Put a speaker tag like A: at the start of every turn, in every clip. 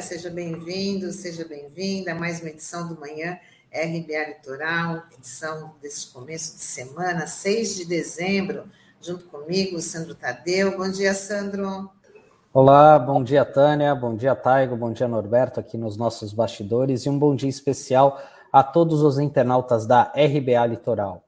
A: seja bem-vindo, seja bem-vinda a mais uma edição do Manhã RBA Litoral, edição desse começo de semana, 6 de dezembro, junto comigo, Sandro Tadeu. Bom dia, Sandro.
B: Olá, bom dia, Tânia, bom dia, Taigo, bom dia, Norberto, aqui nos nossos bastidores, e um bom dia especial a todos os internautas da RBA Litoral.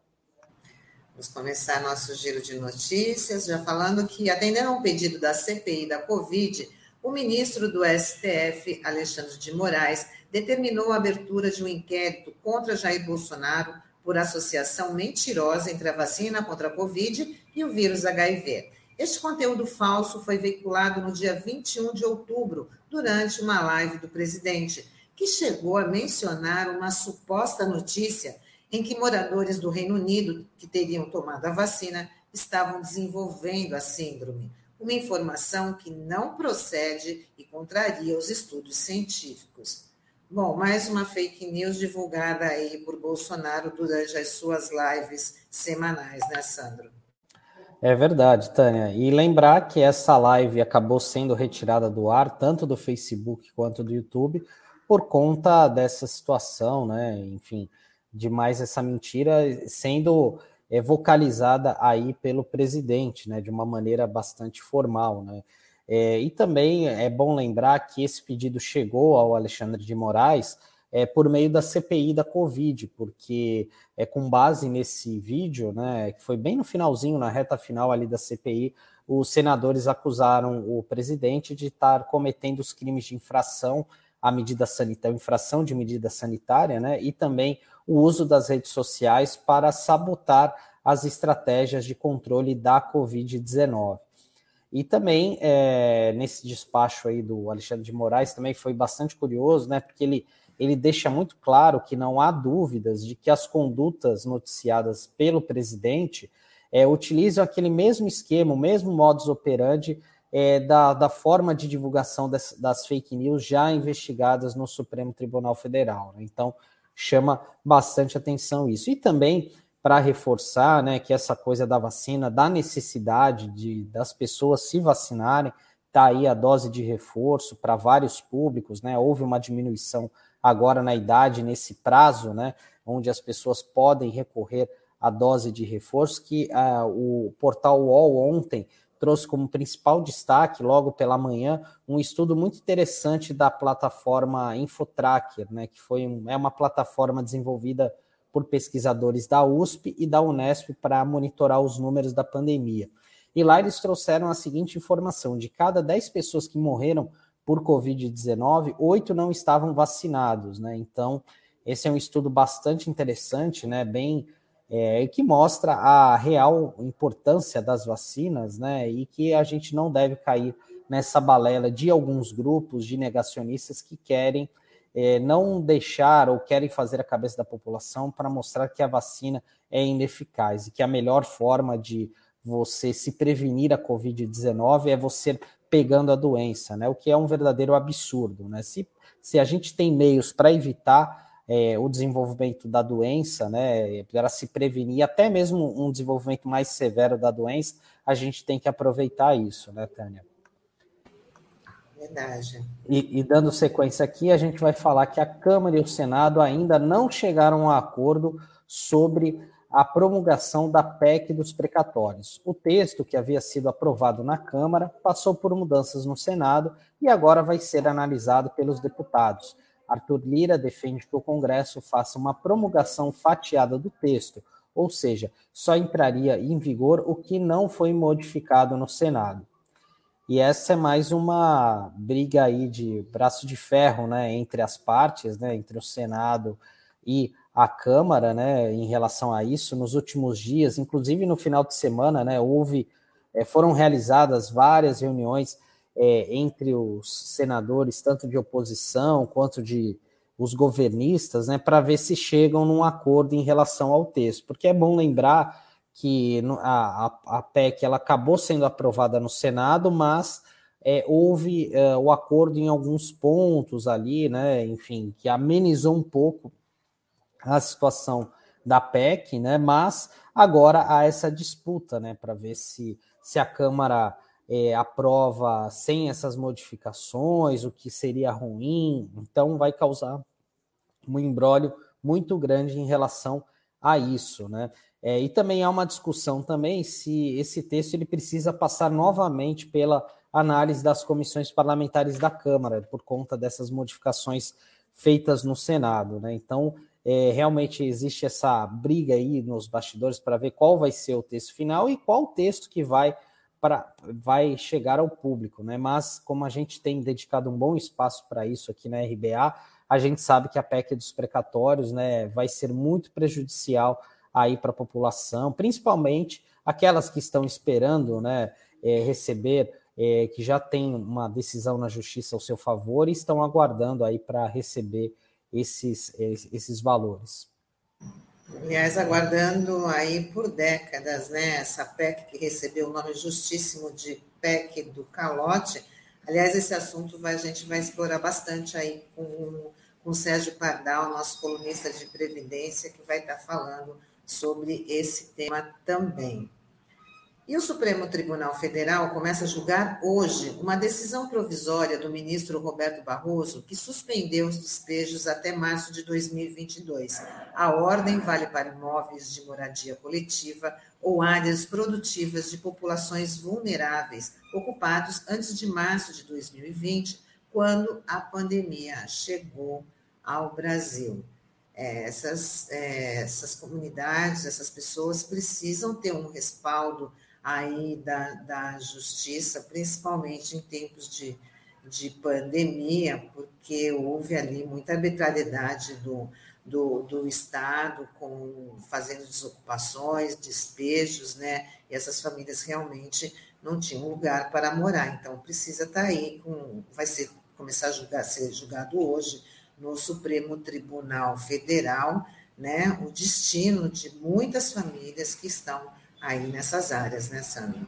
A: Vamos começar nosso giro de notícias, já falando que, atendendo a um pedido da CPI da Covid, o ministro do STF, Alexandre de Moraes, determinou a abertura de um inquérito contra Jair Bolsonaro por associação mentirosa entre a vacina contra a Covid e o vírus HIV. Este conteúdo falso foi veiculado no dia 21 de outubro, durante uma live do presidente, que chegou a mencionar uma suposta notícia em que moradores do Reino Unido que teriam tomado a vacina estavam desenvolvendo a síndrome uma informação que não procede e contraria os estudos científicos. Bom, mais uma fake news divulgada aí por Bolsonaro durante as suas lives semanais, né, Sandro?
B: É verdade, Tânia. E lembrar que essa live acabou sendo retirada do ar, tanto do Facebook quanto do YouTube, por conta dessa situação, né? Enfim, de mais essa mentira sendo é, vocalizada aí pelo presidente, né, de uma maneira bastante formal, né. É, e também é bom lembrar que esse pedido chegou ao Alexandre de Moraes é, por meio da CPI da Covid, porque é com base nesse vídeo, né, que foi bem no finalzinho, na reta final ali da CPI, os senadores acusaram o presidente de estar cometendo os crimes de infração à medida sanitária, infração de medida sanitária, né, e também o uso das redes sociais para sabotar as estratégias de controle da Covid-19. E também, é, nesse despacho aí do Alexandre de Moraes, também foi bastante curioso, né, porque ele, ele deixa muito claro que não há dúvidas de que as condutas noticiadas pelo presidente é, utilizam aquele mesmo esquema, o mesmo modus operandi é, da, da forma de divulgação das, das, fake news já investigadas no Supremo Tribunal Federal. Né? Então, chama bastante atenção isso. E também para reforçar né, que essa coisa da vacina, da necessidade de, das pessoas se vacinarem, está aí a dose de reforço para vários públicos, né? Houve uma diminuição agora na idade, nesse prazo, né? Onde as pessoas podem recorrer à dose de reforço, que uh, o portal UOL ontem trouxe como principal destaque, logo pela manhã, um estudo muito interessante da plataforma Infotracker, né, que foi um, é uma plataforma desenvolvida por pesquisadores da USP e da Unesp para monitorar os números da pandemia. E lá eles trouxeram a seguinte informação: de cada 10 pessoas que morreram por Covid-19, oito não estavam vacinados, né? Então, esse é um estudo bastante interessante, né? Bem é, que mostra a real importância das vacinas, né? E que a gente não deve cair nessa balela de alguns grupos de negacionistas que querem é, não deixar ou querem fazer a cabeça da população para mostrar que a vacina é ineficaz e que a melhor forma de você se prevenir a Covid-19 é você pegando a doença, né? O que é um verdadeiro absurdo, né? Se, se a gente tem meios para evitar é, o desenvolvimento da doença, né, para se prevenir, até mesmo um desenvolvimento mais severo da doença, a gente tem que aproveitar isso, né, Tânia?
A: Verdade.
B: E, e, dando sequência aqui, a gente vai falar que a Câmara e o Senado ainda não chegaram a acordo sobre a promulgação da PEC dos precatórios. O texto, que havia sido aprovado na Câmara, passou por mudanças no Senado e agora vai ser analisado pelos deputados. Arthur Lira defende que o Congresso faça uma promulgação fatiada do texto, ou seja, só entraria em vigor o que não foi modificado no Senado. E essa é mais uma briga aí de braço de ferro, né, entre as partes, né, entre o Senado e a Câmara, né, em relação a isso. Nos últimos dias, inclusive no final de semana, né, houve, eh, foram realizadas várias reuniões é, entre os senadores, tanto de oposição quanto de os governistas, né, para ver se chegam num acordo em relação ao texto. Porque é bom lembrar que a, a, a PEC ela acabou sendo aprovada no Senado, mas é, houve é, o acordo em alguns pontos ali, né, enfim, que amenizou um pouco a situação da PEC, né, mas agora há essa disputa, né, para ver se, se a Câmara é, aprova sem essas modificações, o que seria ruim. Então, vai causar um embrólio muito grande em relação a isso, né? É, e também há uma discussão também se esse texto ele precisa passar novamente pela análise das comissões parlamentares da Câmara, por conta dessas modificações feitas no Senado, né? Então, é, realmente existe essa briga aí nos bastidores para ver qual vai ser o texto final e qual o texto que vai para vai chegar ao público, né? Mas como a gente tem dedicado um bom espaço para isso aqui na RBA, a gente sabe que a PEC dos precatórios, né, vai ser muito prejudicial aí para a população, principalmente aquelas que estão esperando, né, é, receber, é, que já tem uma decisão na justiça ao seu favor e estão aguardando aí para receber esses, esses valores.
A: Aliás, aguardando aí por décadas, né, essa PEC que recebeu o nome justíssimo de PEC do calote. Aliás, esse assunto vai, a gente vai explorar bastante aí com, com o Sérgio Pardal, nosso colunista de Previdência, que vai estar falando sobre esse tema também. E o Supremo Tribunal Federal começa a julgar hoje uma decisão provisória do ministro Roberto Barroso que suspendeu os despejos até março de 2022. A ordem vale para imóveis de moradia coletiva ou áreas produtivas de populações vulneráveis ocupados antes de março de 2020, quando a pandemia chegou ao Brasil. É, essas, é, essas comunidades, essas pessoas precisam ter um respaldo aí da, da justiça, principalmente em tempos de, de pandemia, porque houve ali muita arbitrariedade do, do, do Estado, com, fazendo desocupações, despejos, né? E essas famílias realmente não tinham lugar para morar. Então, precisa estar tá aí, com, vai ser, começar a julgar, ser julgado hoje no Supremo Tribunal Federal, né? O destino de muitas famílias que estão aí nessas áreas, né, Sandra?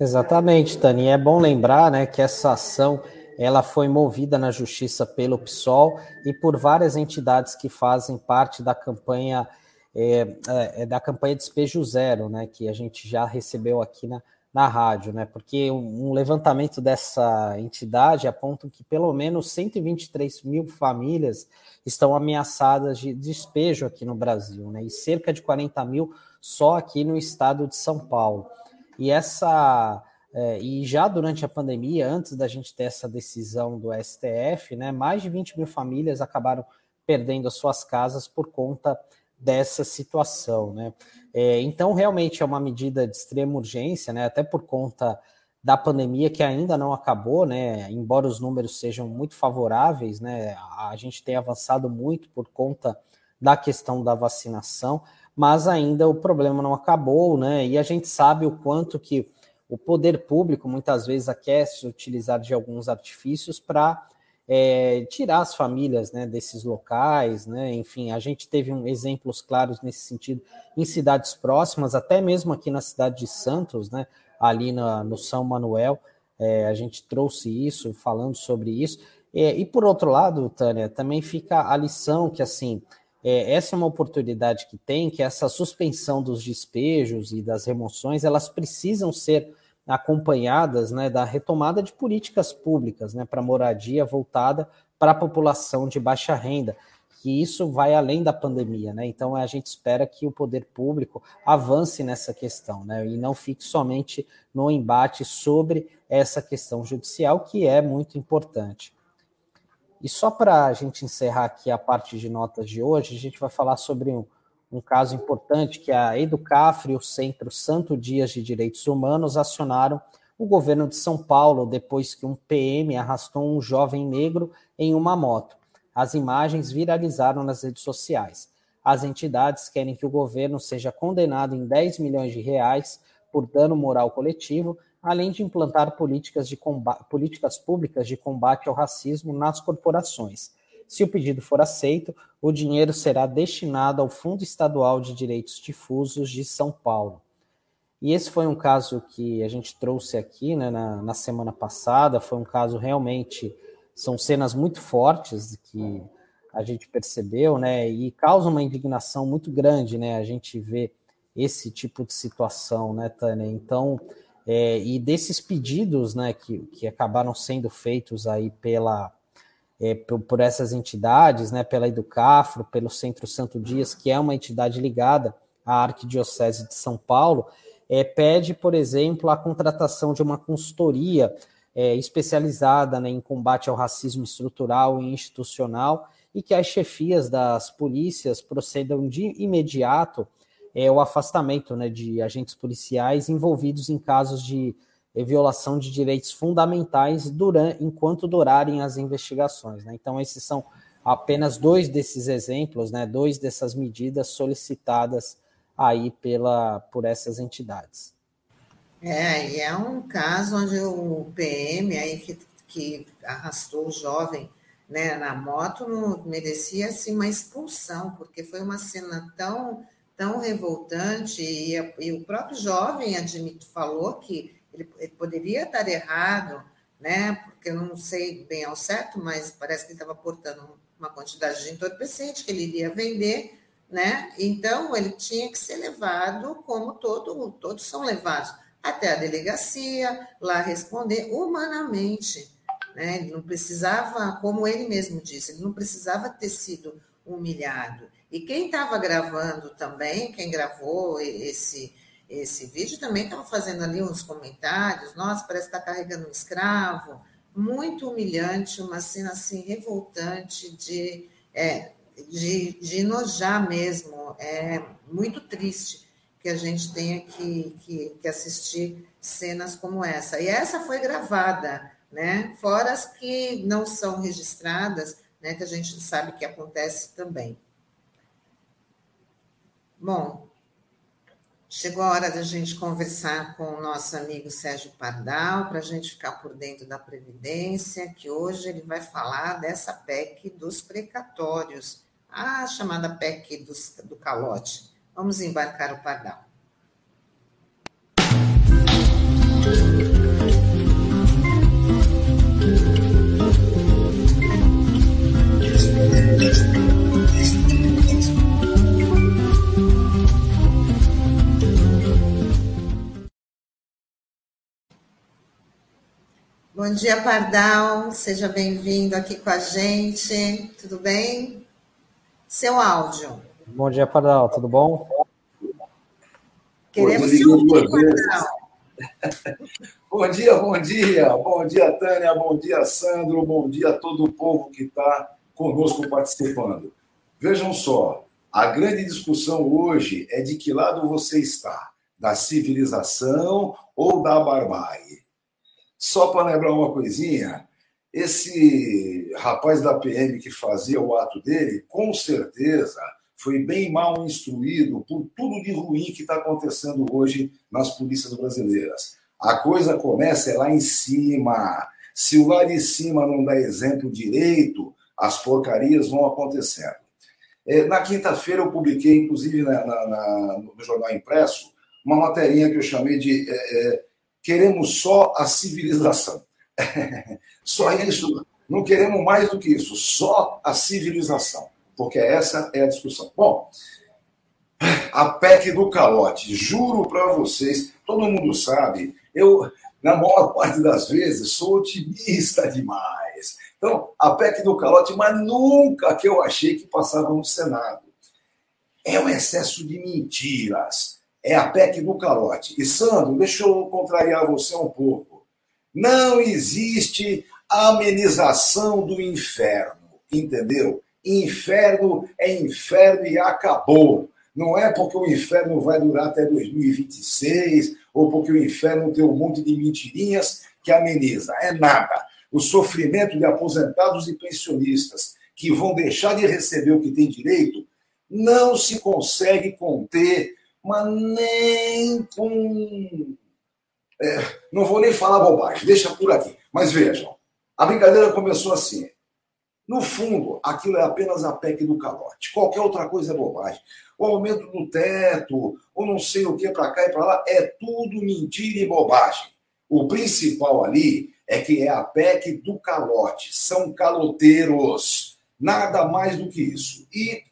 B: Exatamente, Tani. É bom lembrar né, que essa ação ela foi movida na justiça pelo PSOL e por várias entidades que fazem parte da campanha é, é, da campanha Despejo Zero, né, que a gente já recebeu aqui na, na rádio, né, porque um, levantamento dessa entidade aponta que pelo menos 123 mil famílias estão ameaçadas de despejo aqui no Brasil, né, e cerca de 40 mil só aqui no estado de São Paulo. E essa é, e já durante a pandemia, antes da gente ter essa decisão do STF, né, mais de 20 mil famílias acabaram perdendo as suas casas por conta dessa situação, né? É, então, realmente é uma medida de extrema urgência, né? Até por conta da pandemia que ainda não acabou, né? Embora os números sejam muito favoráveis, né? A gente tem avançado muito por conta da questão da vacinação, mas ainda o problema não acabou, né? E a gente sabe o quanto que o poder público muitas vezes quer se utilizar de alguns artifícios para é, tirar as famílias né, desses locais, né? Enfim, a gente teve um, exemplos claros nesse sentido em cidades próximas, até mesmo aqui na cidade de Santos, né? Ali na, no São Manuel, é, a gente trouxe isso, falando sobre isso. É, e por outro lado, Tânia, também fica a lição que assim é, essa é uma oportunidade que tem, que essa suspensão dos despejos e das remoções, elas precisam ser acompanhadas né, da retomada de políticas públicas né, para moradia voltada para a população de baixa renda, que isso vai além da pandemia, né? Então a gente espera que o poder público avance nessa questão, né? E não fique somente no embate sobre essa questão judicial, que é muito importante. E só para a gente encerrar aqui a parte de notas de hoje, a gente vai falar sobre um, um caso importante que a Educafre e o Centro Santo Dias de Direitos Humanos acionaram o governo de São Paulo depois que um PM arrastou um jovem negro em uma moto. As imagens viralizaram nas redes sociais. As entidades querem que o governo seja condenado em 10 milhões de reais por dano moral coletivo além de implantar políticas, de combate, políticas públicas de combate ao racismo nas corporações. Se o pedido for aceito, o dinheiro será destinado ao Fundo Estadual de Direitos Difusos de São Paulo. E esse foi um caso que a gente trouxe aqui né, na, na semana passada. Foi um caso realmente. São cenas muito fortes que a gente percebeu, né? E causa uma indignação muito grande, né? A gente vê esse tipo de situação, né, Tânia? Então, É, e desses pedidos né, que, que acabaram sendo feitos aí pela, é, por, por, essas entidades, né, pela Educafro, pelo Centro Santo Dias, que é uma entidade ligada à Arquidiocese de São Paulo, é, pede, por exemplo, a contratação de uma consultoria é, especializada né, em combate ao racismo estrutural e institucional e que as chefias das polícias procedam de imediato é, o afastamento né, de agentes policiais envolvidos em casos de é, violação de direitos fundamentais durante, enquanto durarem as investigações. Né? Então, esses são apenas dois desses exemplos, né, dois dessas medidas solicitadas aí pela, por essas entidades.
A: É, e é um caso onde o PM aí que, que arrastou o jovem né, na moto não merecia assim, uma expulsão, porque foi uma cena tão, tão revoltante, e, e o próprio jovem admito, falou que ele, ele, poderia estar errado, né, porque eu não sei bem ao certo, mas parece que estava portando uma quantidade de entorpecente que ele iria vender, né? Então ele tinha que ser levado como todo, todos são levados até a delegacia, lá responder humanamente. Né? Ele não precisava, como ele mesmo disse, ele não precisava ter sido humilhado. E quem estava gravando também, quem gravou esse, esse vídeo, também estava fazendo ali uns comentários. Nossa, parece que está carregando um escravo. Muito humilhante, uma cena assim revoltante de, é, de, de enojar mesmo. É muito triste que a gente tenha que, que, que assistir cenas como essa. E essa foi gravada né? Fora as que não são registradas, né? Que a gente sabe que acontece também. Bom, chegou a hora da gente conversar com o nosso amigo Sérgio Pardal, para a gente ficar por dentro da Previdência, que hoje ele vai falar dessa PEC dos precatórios, a chamada PEC dos, do calote. Vamos embarcar o Pardal. Bom dia, Pardal. Seja bem-vindo aqui com a gente. Tudo bem? Seu áudio.
B: Bom dia, Pardal. Tudo bom?
C: Queremos te ouvir, Pardal. bom dia, bom dia. Bom dia, Tânia. Bom dia, Sandro. Bom dia a todo o povo que está conosco participando. Vejam só, a grande discussão hoje é de que lado você está, da civilização ou da barbárie. Só para lembrar uma coisinha, esse rapaz da PM que fazia o ato dele, com certeza foi bem mal instruído por tudo de ruim que está acontecendo hoje nas polícias brasileiras. A coisa começa é lá em cima. Se o lá de cima não dá exemplo direito, as porcarias vão acontecendo. É, na quinta-feira eu publiquei, inclusive na, na, na, no jornal impresso, uma matéria que eu chamei de é, é, queremos só a civilização. só isso. Não queremos mais do que isso, só a civilização. Porque essa é a discussão. Bom, a PEC do calote, juro para vocês, todo mundo sabe, eu, na maior parte das vezes, sou otimista demais. Então, a PEC do calote, mas nunca que eu achei que passava no Senado. É um excesso de mentiras é a PEC do calote. E, Sandro, deixa eu contrariar você um pouco. Não existe amenização do inferno, entendeu? Inferno é inferno e acabou. Não é porque o inferno vai durar até 2026 ou porque o inferno tem um monte de mentirinhas que ameniza. É nada. O sofrimento de aposentados e pensionistas que vão deixar de receber o que tem direito não se consegue conter mas nem com. É, não vou nem falar bobagem, deixa por aqui. Mas vejam, a brincadeira começou assim. No fundo, aquilo é apenas a PEC do calote. Qualquer outra coisa é bobagem. O aumento do teto, ou não sei o que para cá e para lá, é tudo mentira e bobagem. O principal ali é que é a PEC do calote. São caloteiros. Nada mais do que isso. E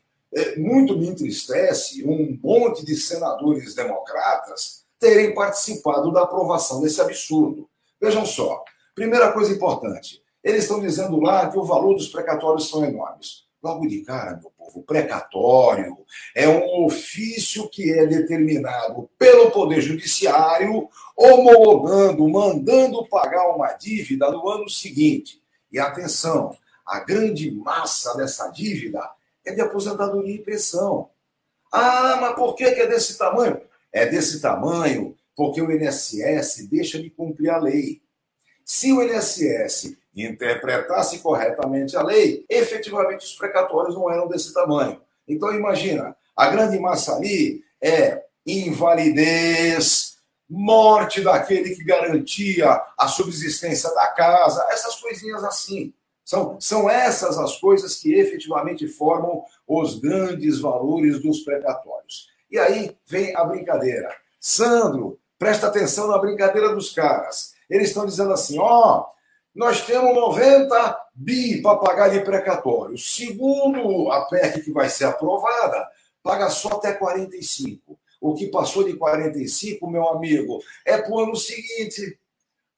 C: muito me entristece um monte de senadores democratas terem participado da aprovação desse absurdo. Vejam só, primeira coisa importante, eles estão dizendo lá que o valor dos precatórios são enormes. Logo de cara, meu povo, precatório é um ofício que é determinado pelo Poder Judiciário, homologando, mandando pagar uma dívida no ano seguinte. E atenção, a grande massa dessa dívida é de aposentadoria e pensão. Ah, mas por que é desse tamanho? É desse tamanho porque o INSS deixa de cumprir a lei. Se o INSS interpretasse corretamente a lei, efetivamente os precatórios não eram desse tamanho. Então, imagina, a grande massa ali é invalidez, morte daquele que garantia a subsistência da casa, essas coisinhas assim. São, são essas as coisas que efetivamente formam os grandes valores dos precatórios. E aí vem a brincadeira. Sandro, presta atenção na brincadeira dos caras. Eles estão dizendo assim: ó, oh, nós temos 90 bi para pagar de precatório. Segundo a PEC que vai ser aprovada, paga só até 45. O que passou de 45, meu amigo, é para o ano seguinte.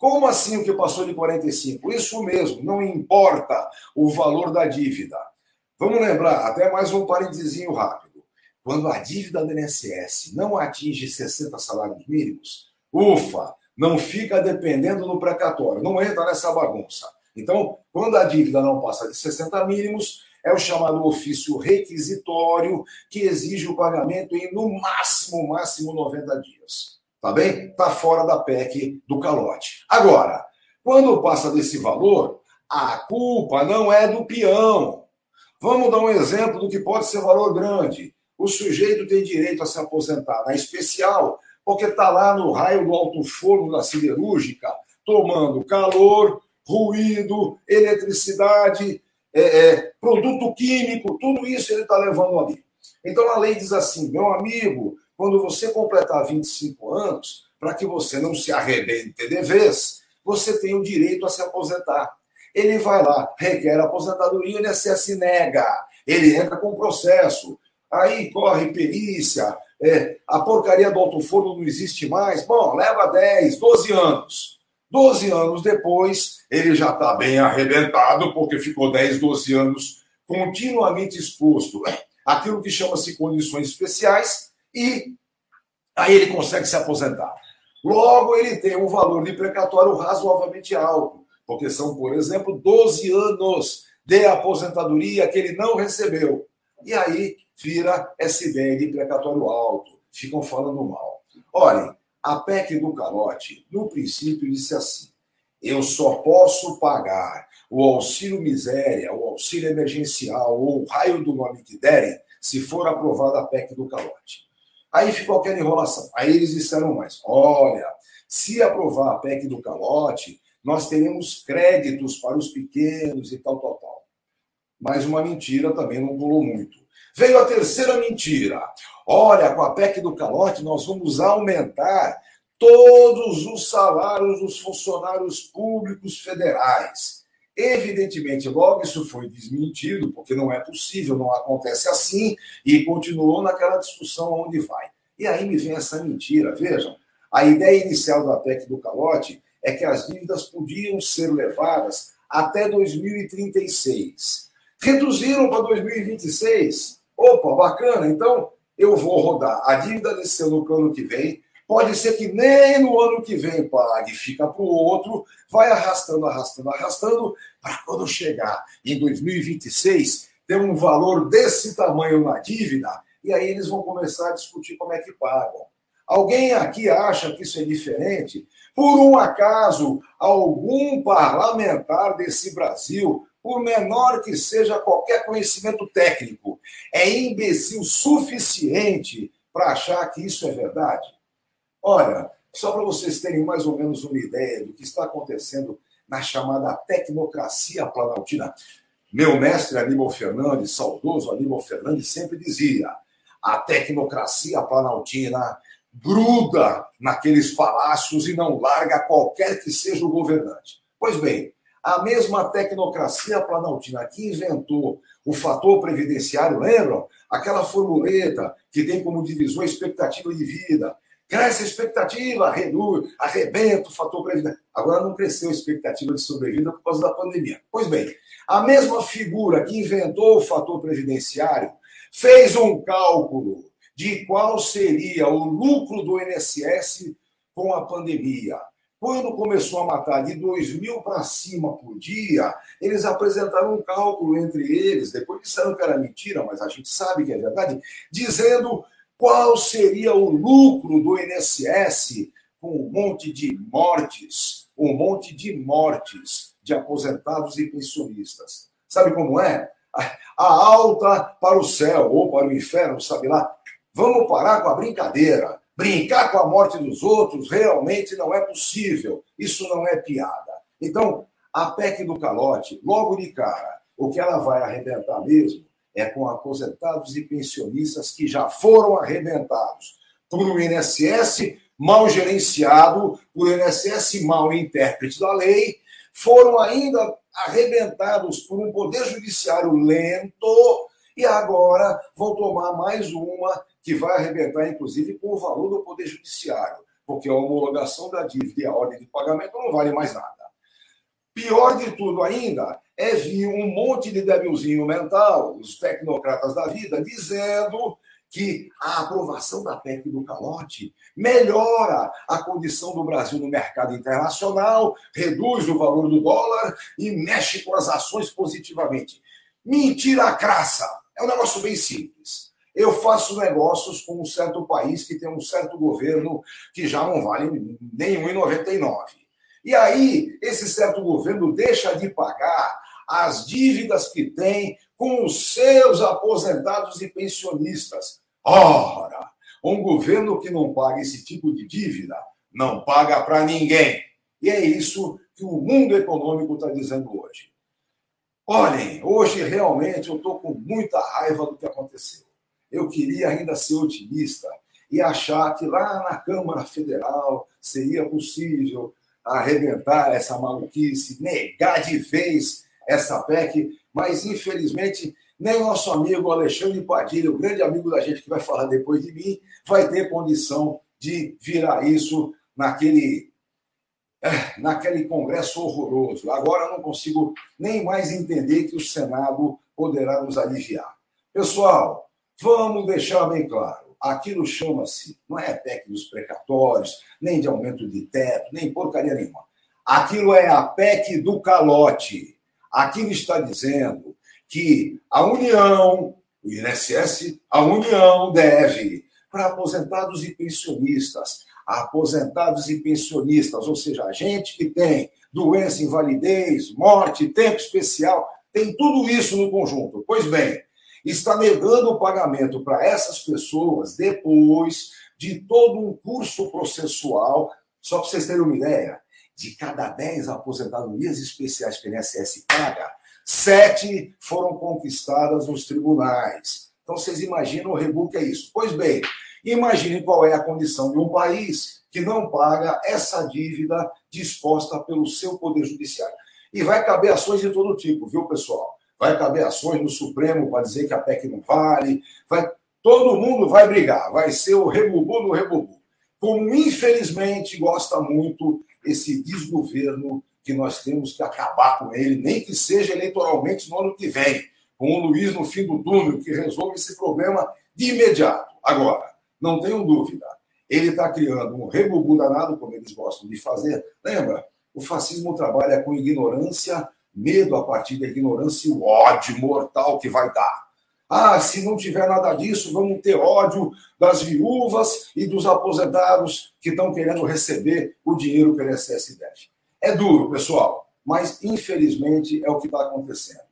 C: Como assim o que passou de 45? Isso mesmo, não importa o valor da dívida. Vamos lembrar, até mais um parênteses rápido. Quando a dívida do INSS não atinge 60 salários mínimos, ufa, não fica dependendo do precatório, não entra nessa bagunça. Então, quando a dívida não passa de 60 mínimos, é o chamado ofício requisitório, que exige o pagamento em, no máximo, máximo 90 dias. Tá bem? Tá fora da PEC do calote. Agora, quando passa desse valor, a culpa não é do peão. Vamos dar um exemplo do que pode ser valor grande. O sujeito tem direito a se aposentar na especial porque está lá no raio do alto forno da siderúrgica, tomando calor, ruído, eletricidade, é, é, produto químico, tudo isso ele está levando ali. Então a lei diz assim, meu amigo, quando você completar 25 anos, para que você não se arrebente de vez, você tem o direito a se aposentar. Ele vai lá, requer aposentadoria, o INSS nega, ele entra com processo, aí corre perícia, é, a porcaria do alto forno não existe mais. Bom, leva 10, 12 anos. 12 anos depois, ele já está bem arrebentado, porque ficou 10, 12 anos continuamente exposto àquilo que chama-se condições especiais, e aí ele consegue se aposentar. Logo, ele tem um valor de precatório razoavelmente alto, porque são, por exemplo, 12 anos de aposentadoria que ele não recebeu. E aí vira essa ideia de precatório alto, ficam falando mal. Olhem, a PEC do calote, no princípio, disse assim: eu só posso pagar o auxílio miséria, o auxílio emergencial ou o raio do nome que derem, se for aprovada a PEC do calote. Aí ficou aquela enrolação. Aí eles disseram mais: olha, se aprovar a PEC do calote, nós teremos créditos para os pequenos e tal, tal, tal. Mas uma mentira também não colou muito. Veio a terceira mentira. Olha, com a PEC do calote, nós vamos aumentar todos os salários dos funcionários públicos federais. Evidentemente, logo isso foi desmentido, porque não é possível, não acontece assim, e continuou naquela discussão onde vai. E aí me vem essa mentira. Vejam, a ideia inicial da PEC do calote é que as dívidas podiam ser levadas até 2036. Reduziram para 2026. Opa, bacana, então eu vou rodar a dívida desse ano que vem. Pode ser que nem no ano que vem pague, fica para o outro, vai arrastando, arrastando, arrastando, para quando chegar em 2026 ter um valor desse tamanho na dívida, e aí eles vão começar a discutir como é que pagam. Alguém aqui acha que isso é diferente? Por um acaso, algum parlamentar desse Brasil por menor que seja qualquer conhecimento técnico, é imbecil suficiente para achar que isso é verdade? Olha, só para vocês terem mais ou menos uma ideia do que está acontecendo na chamada tecnocracia planaltina. Meu mestre Aníbal Fernandes, saudoso Aníbal Fernandes, sempre dizia: a tecnocracia planaltina gruda naqueles palácios e não larga qualquer que seja o governante. Pois bem, a mesma tecnocracia planaltina que inventou o fator previdenciário, lembram? Aquela formuleta que tem como divisor a expectativa de vida, Cresce a expectativa, reduz, arrebenta o fator previdência. Agora não cresceu a expectativa de sobrevida por causa da pandemia. Pois bem, a mesma figura que inventou o fator previdenciário fez um cálculo de qual seria o lucro do INSS com a pandemia. Quando começou a matar de 2 mil para cima por dia, eles apresentaram um cálculo entre eles, depois disseram que era mentira, mas a gente sabe que é verdade, dizendo qual seria o lucro do INSS com um monte de mortes, um monte de mortes de aposentados e pensionistas. Sabe como é? A alta para o céu ou para o inferno, sabe lá? Vamos parar com a brincadeira. Brincar com a morte dos outros realmente não é possível. Isso não é piada. Então, a PEC do calote, logo de cara, o que ela vai arrebentar mesmo é com aposentados e pensionistas que já foram arrebentados por um INSS mal gerenciado, por um INSS mal intérprete da lei, foram ainda arrebentados por um poder judiciário lento e agora vão tomar mais uma que vai arrebentar, inclusive, com o valor do poder judiciário, porque a homologação da dívida e a ordem de pagamento não vale mais nada. Pior de tudo ainda é vir um monte de debilzinho mental, os tecnocratas da vida, dizendo que a aprovação da PEC do calote melhora a condição do Brasil no mercado internacional, reduz o valor do dólar e mexe com as ações positivamente. Mentira crassa! É um negócio bem simples. Eu faço negócios com um certo país que tem um certo governo que já não vale nem 1,99. E aí, esse certo governo deixa de pagar as dívidas que tem com os seus aposentados e pensionistas. Ora, um governo que não paga esse tipo de dívida não paga para ninguém. E é isso que o mundo econômico está dizendo hoje. Olhem, hoje realmente eu estou com muita raiva do que aconteceu. Eu queria ainda ser otimista e achar que lá na Câmara Federal seria possível arrebentar essa maluquice, negar de vez essa PEC, mas infelizmente nem nosso amigo Alexandre Padilha, o grande amigo da gente que vai falar depois de mim, vai ter condição de virar isso naquele eh, naquele congresso horroroso. Agora não consigo nem mais entender que o Senado poderá nos aliviar. Pessoal, vamos deixar bem claro aquilo chama-se, não é PEC dos precatórios, nem de aumento de teto, nem porcaria nenhuma. Aquilo é a PEC do calote. Aquilo está dizendo que a União, o INSS, a União deve, para aposentados e pensionistas, aposentados e pensionistas, ou seja, a gente que tem doença, invalidez, morte, tempo especial, tem tudo isso no conjunto. Pois bem, está negando o pagamento para essas pessoas depois de todo um curso processual. Só para vocês terem uma ideia, de cada 10 aposentadorias especiais que o INSS paga, sete foram conquistadas nos tribunais. Então vocês imaginam o rebook é isso. Pois bem, imaginem qual é a condição de um país que não paga essa dívida disposta pelo seu poder judiciário. E vai caber ações de todo tipo, viu, pessoal? vai caber ações no Supremo para dizer que a PEC não vale, vai, todo mundo vai brigar, vai ser o rebubu no rebubu. Como, infelizmente, gosta muito esse desgoverno que nós temos que acabar com ele, nem que seja eleitoralmente no ano que vem, com o Luiz no fim do túnel, que resolve esse problema de imediato. Agora, não tenham dúvida, ele está criando um rebubu danado, como eles gostam de fazer. Lembra? O fascismo trabalha com ignorância, medo a partir da ignorância e o ódio mortal que vai dar. Ah, se não tiver nada disso, vamos ter ódio das viúvas e dos aposentados que estão querendo receber o dinheiro que o INSS deve. É duro, pessoal, mas infelizmente é o que está acontecendo.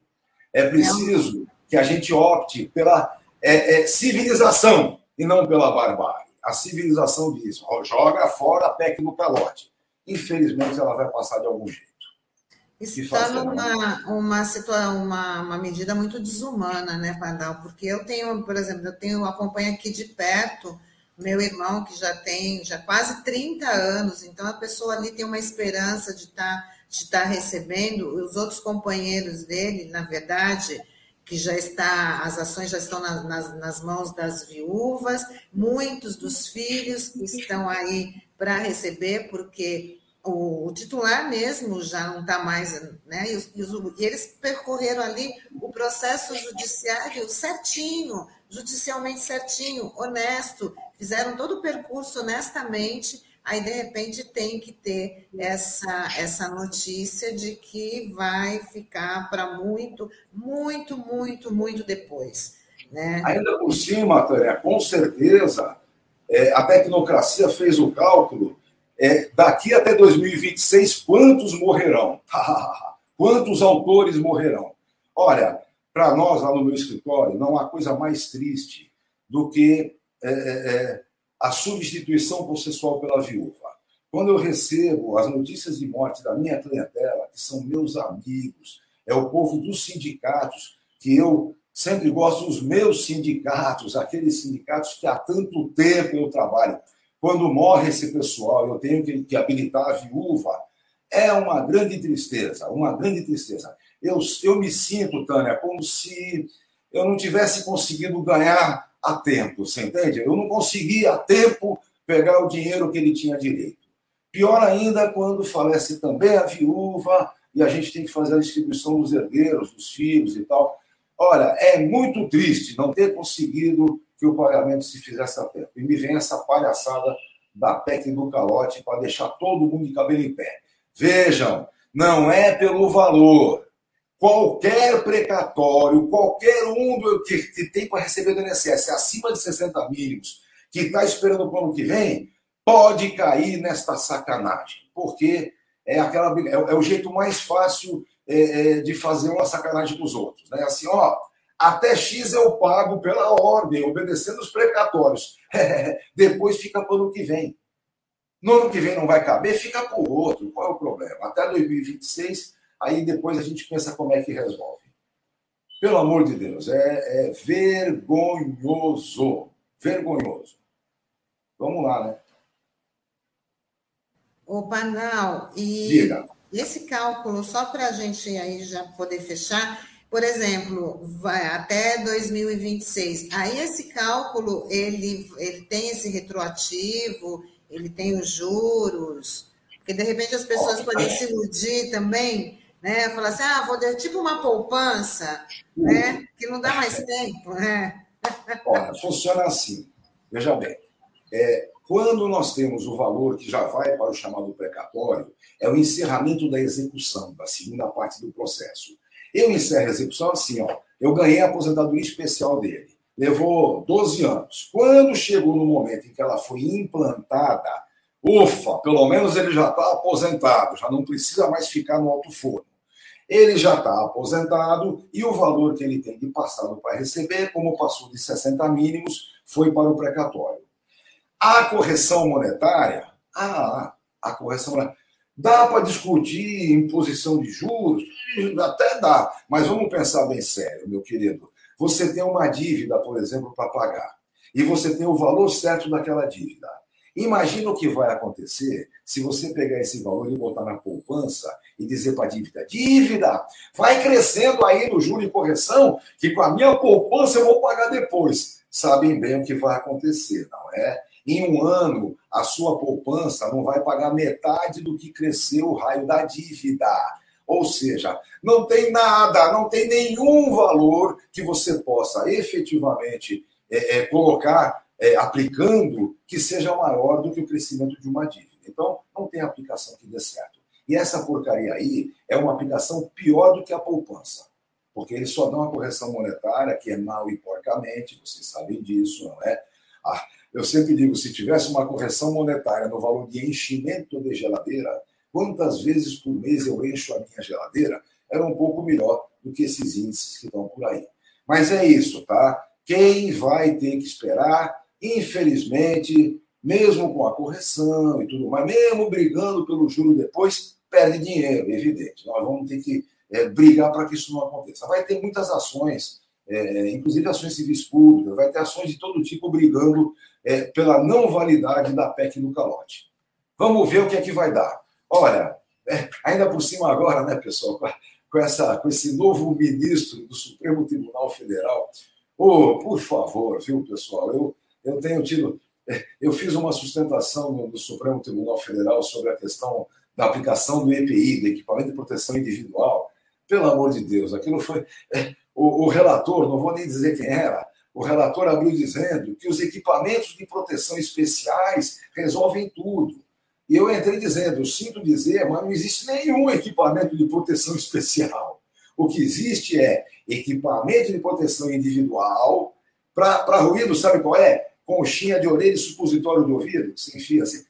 C: É preciso que a gente opte pela é, é, civilização e não pela barbárie. A civilização diz: joga fora a PEC no calote. Infelizmente, ela vai passar de algum jeito.
A: Está numa uma, situação, uma, uma medida muito desumana, né, Pardal? Porque eu tenho, por exemplo, eu tenho, acompanho aqui de perto meu irmão que já tem já quase 30 anos, então a pessoa ali tem uma esperança de estar tá, de tá recebendo, os outros companheiros dele, na verdade, que já está, as ações já estão na, nas, nas mãos das viúvas, muitos dos filhos que estão aí para receber, porque o, o, titular mesmo já não está mais, né? E, os, e, eles percorreram ali o processo judiciário certinho, judicialmente certinho, honesto, fizeram todo o percurso honestamente. Aí, de repente, tem que ter essa, essa notícia de que vai ficar para muito, muito, muito, muito depois. Né?
C: Ainda por cima, Tânia, com certeza, é, a tecnocracia fez o cálculo é, daqui até 2026, quantos morrerão? quantos autores morrerão? Olha, para nós lá no meu escritório, não há coisa mais triste do que é, é, é, a substituição processual pela viúva. Quando eu recebo as notícias de morte da minha clientela, que são meus amigos, é o povo dos sindicatos, que eu sempre gosto dos meus sindicatos, aqueles sindicatos que há tanto tempo eu trabalho quando morre esse pessoal, eu tenho que, que habilitar a viúva, é uma grande tristeza, uma grande tristeza. Eu, eu me sinto, Tânia, como se eu não tivesse conseguido ganhar a tempo, você entende? Eu não consegui a tempo pegar o dinheiro que ele tinha direito. Pior ainda quando falece também a viúva e a gente tem que fazer a distribuição dos herdeiros, dos filhos e tal. Olha, é muito triste não ter conseguido que o pagamento se fizesse a tempo. E me vem essa palhaçada da PEC do calote para deixar todo mundo de cabelo em pé. Vejam, não é pelo valor. Qualquer precatório, qualquer um que, que tem para receber do INSS acima de 60 mínimos, que está esperando o ano que vem, pode cair nesta sacanagem. Porque é, aquela, é, é o jeito mais fácil é, é, de fazer uma sacanagem com os outros. Né? Assim, ó, até X eu pago pela ordem, obedecendo os precatórios. Depois fica para o ano que vem. No ano que vem não vai caber, fica para o outro. Qual é o problema? Até 2026, aí depois a gente pensa como é que resolve. Pelo amor de Deus, é, é vergonhoso. Vergonhoso. Vamos lá, né?
A: Ô, Panal, e Diga. esse cálculo, só para a gente aí já poder fechar, por exemplo, vai até 2026. Aí esse cálculo ele, ele tem esse retroativo, ele tem os juros, porque de repente as pessoas podem se iludir também, né? Falar assim, ah, vou ter tipo uma poupança, né? Que não dá mais tempo, né?
C: Olha, funciona assim. Veja bem, é, quando nós temos o valor que já vai para o chamado precatório, é o encerramento da execução, da segunda parte do processo. Eu encerro a execução assim, ó. Eu ganhei a aposentadoria especial dele. Levou 12 anos. Quando chegou no momento em que ela foi implantada, ufa, pelo menos ele já está aposentado, já não precisa mais ficar no alto forno. Ele já está aposentado e o valor que ele tem de passado para receber, como passou de 60 mínimos, foi para o precatório. A correção monetária, ah, a correção monetária, Dá para discutir imposição de juros? Até dá, mas vamos pensar bem sério, meu querido. Você tem uma dívida, por exemplo, para pagar, e você tem o valor certo daquela dívida. Imagina o que vai acontecer se você pegar esse valor e botar na poupança e dizer para a dívida: dívida, vai crescendo aí no juro e correção, que com a minha poupança eu vou pagar depois. Sabem bem o que vai acontecer, não é? Em um ano, a sua poupança não vai pagar metade do que cresceu o raio da dívida. Ou seja, não tem nada, não tem nenhum valor que você possa efetivamente é, é, colocar é, aplicando que seja maior do que o crescimento de uma dívida. Então, não tem aplicação que dê certo. E essa porcaria aí é uma aplicação pior do que a poupança, porque eles só dão a correção monetária, que é mal e porcamente, vocês sabem disso, não é? Eu sempre digo, se tivesse uma correção monetária no valor de enchimento de geladeira, quantas vezes por mês eu encho a minha geladeira, era um pouco melhor do que esses índices que estão por aí. Mas é isso, tá? Quem vai ter que esperar, infelizmente, mesmo com a correção e tudo mais, mesmo brigando pelo juro depois, perde dinheiro, evidente. Nós vamos ter que é, brigar para que isso não aconteça. Vai ter muitas ações, é, inclusive ações civis públicas, vai ter ações de todo tipo brigando é, pela não validade da PEC do calote. Vamos ver o que é que vai dar. Olha, é, ainda por cima agora, né, pessoal, com, essa, com esse novo ministro do Supremo Tribunal Federal. Oh, por favor, viu, pessoal? Eu, eu tenho tido. É, eu fiz uma sustentação no, no Supremo Tribunal Federal sobre a questão da aplicação do EPI, do Equipamento de Proteção Individual. Pelo amor de Deus, aquilo foi. É, o, o relator, não vou nem dizer quem era, o relator abriu dizendo que os equipamentos de proteção especiais resolvem tudo. E eu entrei dizendo, sinto dizer, mas não existe nenhum equipamento de proteção especial. O que existe é equipamento de proteção individual para ruído, sabe qual é? Conchinha de orelha e supositório de ouvido, que se enfia assim.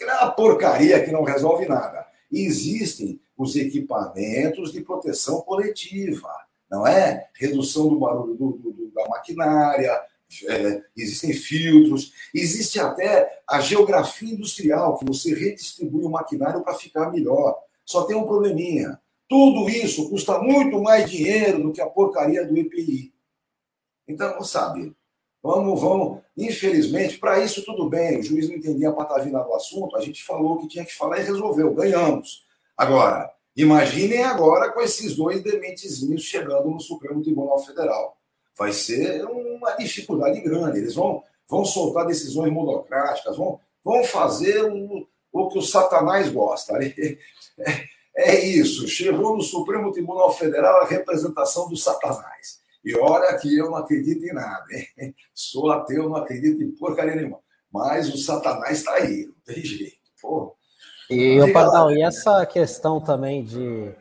C: É uma porcaria que não resolve nada. Existem os equipamentos de proteção coletiva não é? Redução do barulho do, do, da maquinária, é, existem filtros, existe até a geografia industrial, que você redistribui o maquinário para ficar melhor. Só tem um probleminha. Tudo isso custa muito mais dinheiro do que a porcaria do EPI. Então, sabe, vamos, vamos. Infelizmente, para isso tudo bem, o juiz não entendia a patavina do assunto, a gente falou o que tinha que falar e resolveu, ganhamos. Agora, Imaginem agora com esses dois dementezinhos chegando no Supremo Tribunal Federal. Vai ser uma dificuldade grande. Eles vão, vão soltar decisões monocráticas, vão, vão fazer o, o que o Satanás gosta. É, é isso. Chegou no Supremo Tribunal Federal a representação do Satanás. E olha que eu não acredito em nada. Hein? Sou ateu, não acredito em porcaria nenhuma. Mas o Satanás está aí, não tem jeito. Pô,
B: e, o Pardal, e essa questão também de,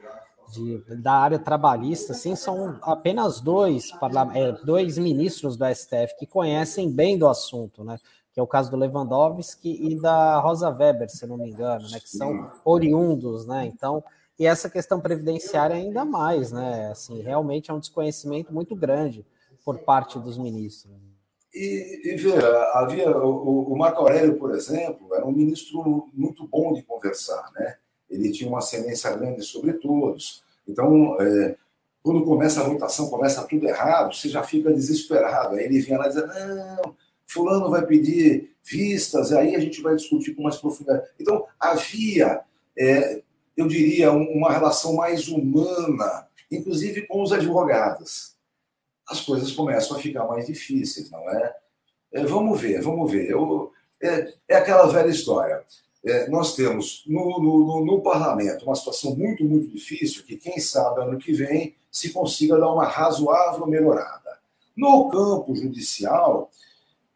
B: de, da área trabalhista, assim, são apenas dois, é, dois ministros do STF que conhecem bem do assunto, né? Que é o caso do Lewandowski e da Rosa Weber, se não me engano, né? Que são oriundos, né? Então, e essa questão previdenciária ainda mais, né? Assim, realmente é um desconhecimento muito grande por parte dos ministros.
C: E, e veja, havia o, o, Marco Aurélio, por exemplo, era um ministro muito bom de conversar, né? Ele tinha uma ascendência grande sobre todos. Então, é, quando começa a votação, começa tudo errado, você já fica desesperado. Aí ele vinha lá dizendo, não, fulano vai pedir vistas, aí a gente vai discutir com mais profundidade. Então, havia, é, eu diria, uma relação mais humana, inclusive com os advogados as coisas começam a ficar mais difíceis, não é? é vamos ver, vamos ver. Eu, é, é aquela velha história. É, nós temos no, no, no, parlamento uma situação muito, muito difícil, que quem sabe ano que vem se consiga dar uma razoável melhorada. No campo judicial,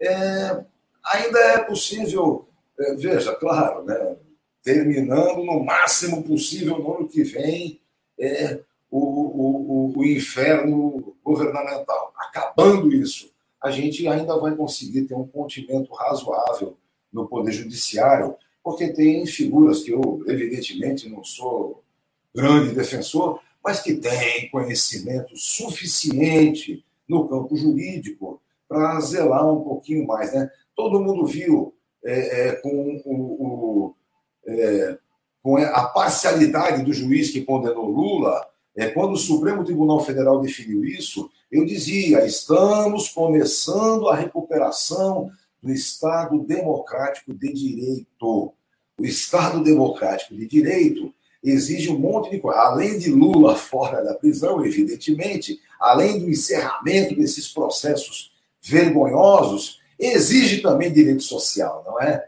C: é, ainda é possível, é, veja, claro, né, terminando no máximo possível no ano que vem, é, o, o, o inferno governamental. Acabando isso, a gente ainda vai conseguir ter um continimento razoável no Poder Judiciário, porque tem figuras que eu, evidentemente, não sou grande defensor, mas que têm conhecimento suficiente no campo jurídico para zelar um pouquinho mais. Né? Todo mundo viu é, é, com, o, o é, com a parcialidade do juiz que condenou Lula é, quando o Supremo Tribunal Federal definiu isso, eu dizia: estamos começando a recuperação do Estado democrático de direito. O Estado democrático de direito exige um monte de coisa. Além de Lula fora da prisão, evidentemente, além do encerramento desses processos vergonhosos, exige também direito social, não é?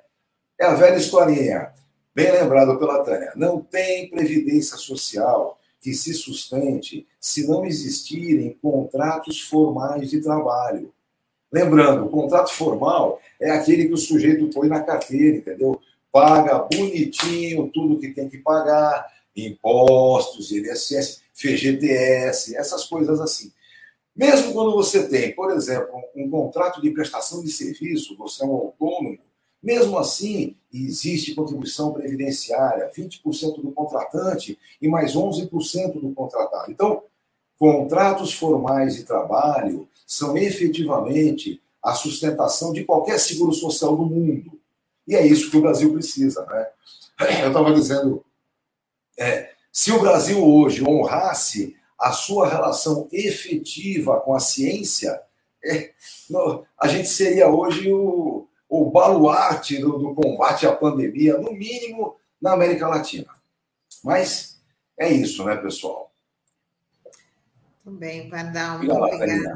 C: É a velha historinha, bem lembrado pela Tânia. Não tem previdência social que se sustente se não existirem contratos formais de trabalho. Lembrando, o contrato formal é aquele que o sujeito põe na carteira, entendeu? Paga bonitinho tudo que tem que pagar, impostos, INSS, FGTS, essas coisas assim. Mesmo quando você tem, por exemplo, um contrato de prestação de serviço, você é um autônomo, mesmo assim, existe contribuição previdenciária, 20% do contratante e mais 11% do contratado. Então, contratos formais de trabalho são efetivamente a sustentação de qualquer seguro social do mundo. E é isso que o Brasil precisa. Né? Eu estava dizendo, é, se o Brasil hoje honrasse a sua relação efetiva com a ciência, é, a gente seria hoje o, o baluarte do, do combate à pandemia, no mínimo na América Latina. Mas é isso, né, pessoal?
A: Muito bem, Pardal, muito obrigada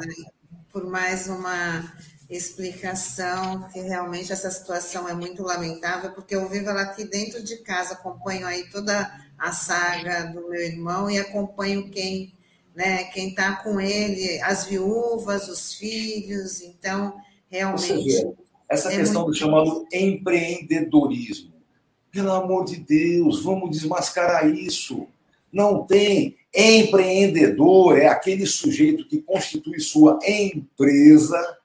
A: por mais uma explicação, que realmente essa situação é muito lamentável, porque eu vivo ela aqui dentro de casa, acompanho aí toda a saga do meu irmão e acompanho quem né, quem está com ele, as viúvas, os filhos, então realmente.
C: Essa é questão do chamado empreendedorismo. Pelo amor de Deus, vamos desmascarar isso. Não tem empreendedor, é aquele sujeito que constitui sua empresa,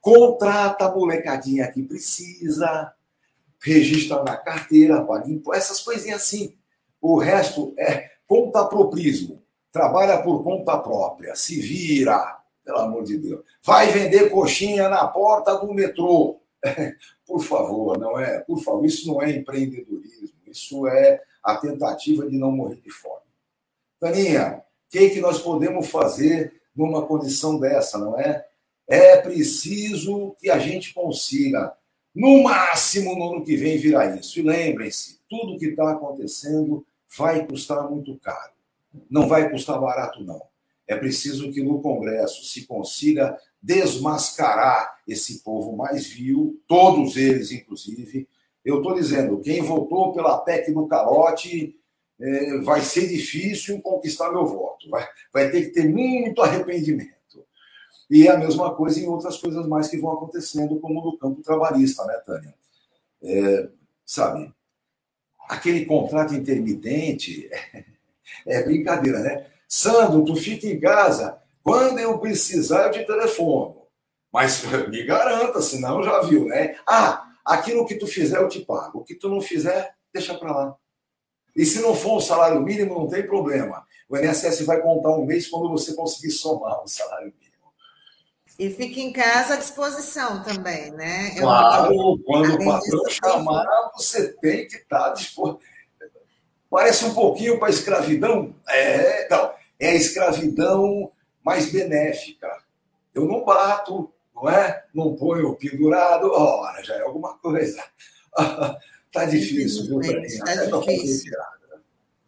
C: contrata a molecadinha que precisa, registra na carteira, paga imposto, essas coisinhas assim. O resto é contaproprismo. Trabalha por conta própria, se vira, pelo amor de Deus. Vai vender coxinha na porta do metrô. Por favor, não é? Por favor, isso não é empreendedorismo, isso é a tentativa de não morrer de fome. Taninha, o que, que nós podemos fazer numa condição dessa, não é? É preciso que a gente consiga, no máximo no ano que vem, virar isso. E lembrem-se, tudo que está acontecendo vai custar muito caro. Não vai custar barato, não. É preciso que no Congresso se consiga desmascarar esse povo mais vil, todos eles, inclusive. Eu estou dizendo, quem votou pela PEC do calote é, vai ser difícil conquistar meu voto. Vai, vai ter que ter muito arrependimento. E é a mesma coisa em outras coisas mais que vão acontecendo, como no campo trabalhista, né, Tânia? É, sabe, aquele contrato intermitente é brincadeira, né? Sandro, tu fica em casa. Quando eu precisar, eu te telefono. Mas me garanta, senão já viu, né? Ah, aquilo que tu fizer, eu te pago. O que tu não fizer, deixa para lá. E se não for um salário mínimo, não tem problema. O INSS vai contar um mês quando você conseguir somar o salário mínimo.
A: E fique em casa à disposição também, né?
C: Claro, quando o patrão chamar, você tem que estar disposto. Parece um pouquinho para a escravidão. É, não, é a escravidão mais benéfica. Eu não bato, não é? Não ponho pendurado, ora, já é alguma coisa. Tá difícil, viu,
A: Está é difícil.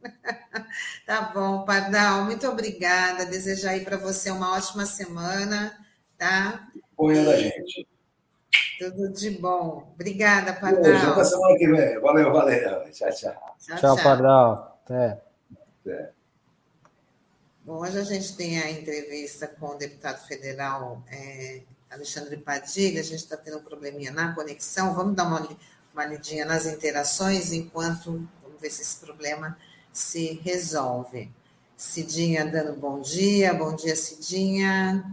A: tá bom, Pardal, muito obrigada. Desejo aí para você uma ótima semana, tá?
C: Põe da gente.
A: Tudo de bom. Obrigada, Pardal.
C: Até semana que vem. Valeu, valeu. Tchau, tchau.
B: Tchau, tchau, Pardal. Até. Até.
A: Bom, hoje a gente tem a entrevista com o deputado federal é, Alexandre Padilha. A gente está tendo um probleminha na conexão. Vamos dar uma, uma lidinha nas interações enquanto vamos ver se esse problema se resolve. Cidinha dando bom dia. Bom dia, Cidinha.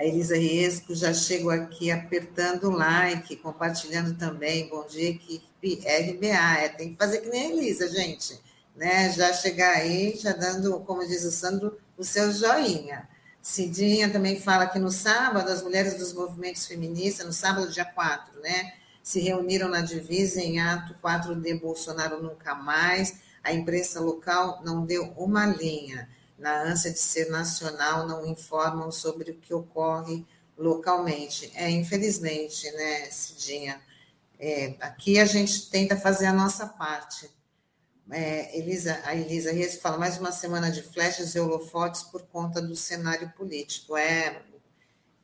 A: A Elisa Riesco já chegou aqui apertando o like, compartilhando também. Bom dia, equipe RBA. É, tem que fazer que nem a Elisa, gente. Né? Já chegar aí, já dando, como diz o Sandro, o seu joinha. Cidinha também fala que no sábado, as mulheres dos movimentos feministas, no sábado, dia 4, né? Se reuniram na divisa em ato 4D Bolsonaro Nunca Mais. A imprensa local não deu uma linha na ânsia de ser nacional, não informam sobre o que ocorre localmente. É, infelizmente, né, Cidinha? É, aqui a gente tenta fazer a nossa parte. É, Elisa, a Elisa Reis fala mais uma semana de flechas e holofotes por conta do cenário político. É,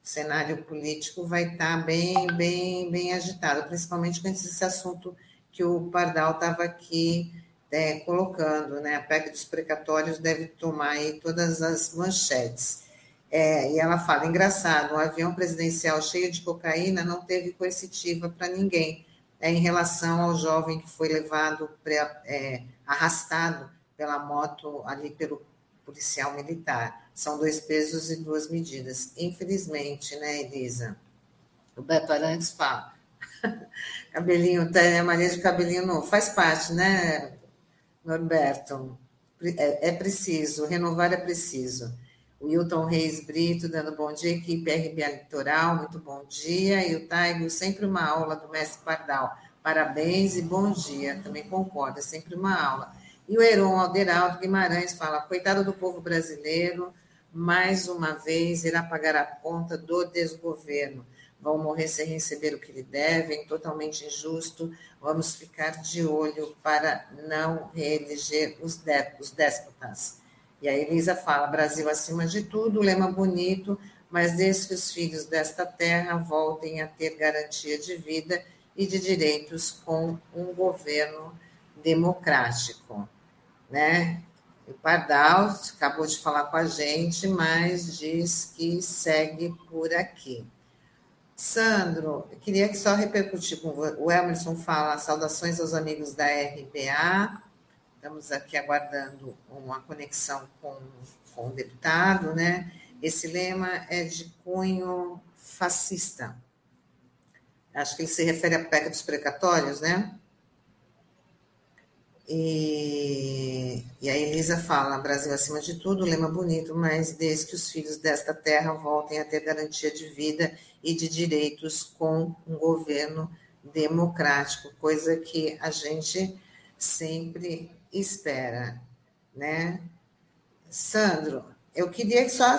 A: o cenário político vai estar bem, bem, bem agitado, principalmente com esse assunto que o Pardal estava aqui é, colocando, né? A PEC dos precatórios deve tomar aí todas as manchetes. É, e ela fala: engraçado, um avião presidencial cheio de cocaína não teve coercitiva para ninguém, é, em relação ao jovem que foi levado, pré, é, arrastado pela moto ali pelo policial militar. São dois pesos e duas medidas. Infelizmente, né, Elisa? O Beto Arantes fala. cabelinho, Tânia Maria de cabelinho novo. Faz parte, né, Norberto, é, é preciso, renovar é preciso. O Hilton Reis Brito, dando bom dia, equipe RBA Litoral, muito bom dia. E o Taigo, sempre uma aula do mestre Pardal. Parabéns e bom dia. Também concordo, é sempre uma aula. E o Heron Alderaldo Guimarães fala: coitado do povo brasileiro, mais uma vez irá pagar a conta do desgoverno vão morrer sem receber o que lhe devem, totalmente injusto. Vamos ficar de olho para não reeleger os, os déspotas. E a Elisa fala: Brasil acima de tudo, lema bonito, mas desde que os filhos desta terra voltem a ter garantia de vida e de direitos com um governo democrático, né? O Pardal acabou de falar com a gente, mas diz que segue por aqui. Sandro, queria que só repercutir com o Emerson fala saudações aos amigos da RBA. Estamos aqui aguardando uma conexão com, com o deputado, né? Esse lema é de cunho fascista. Acho que ele se refere à PEC dos precatórios, né? E, e a Elisa fala: Brasil acima de tudo, lema bonito, mas desde que os filhos desta terra voltem a ter garantia de vida e de direitos com um governo democrático, coisa que a gente sempre espera, né? Sandro, eu queria que só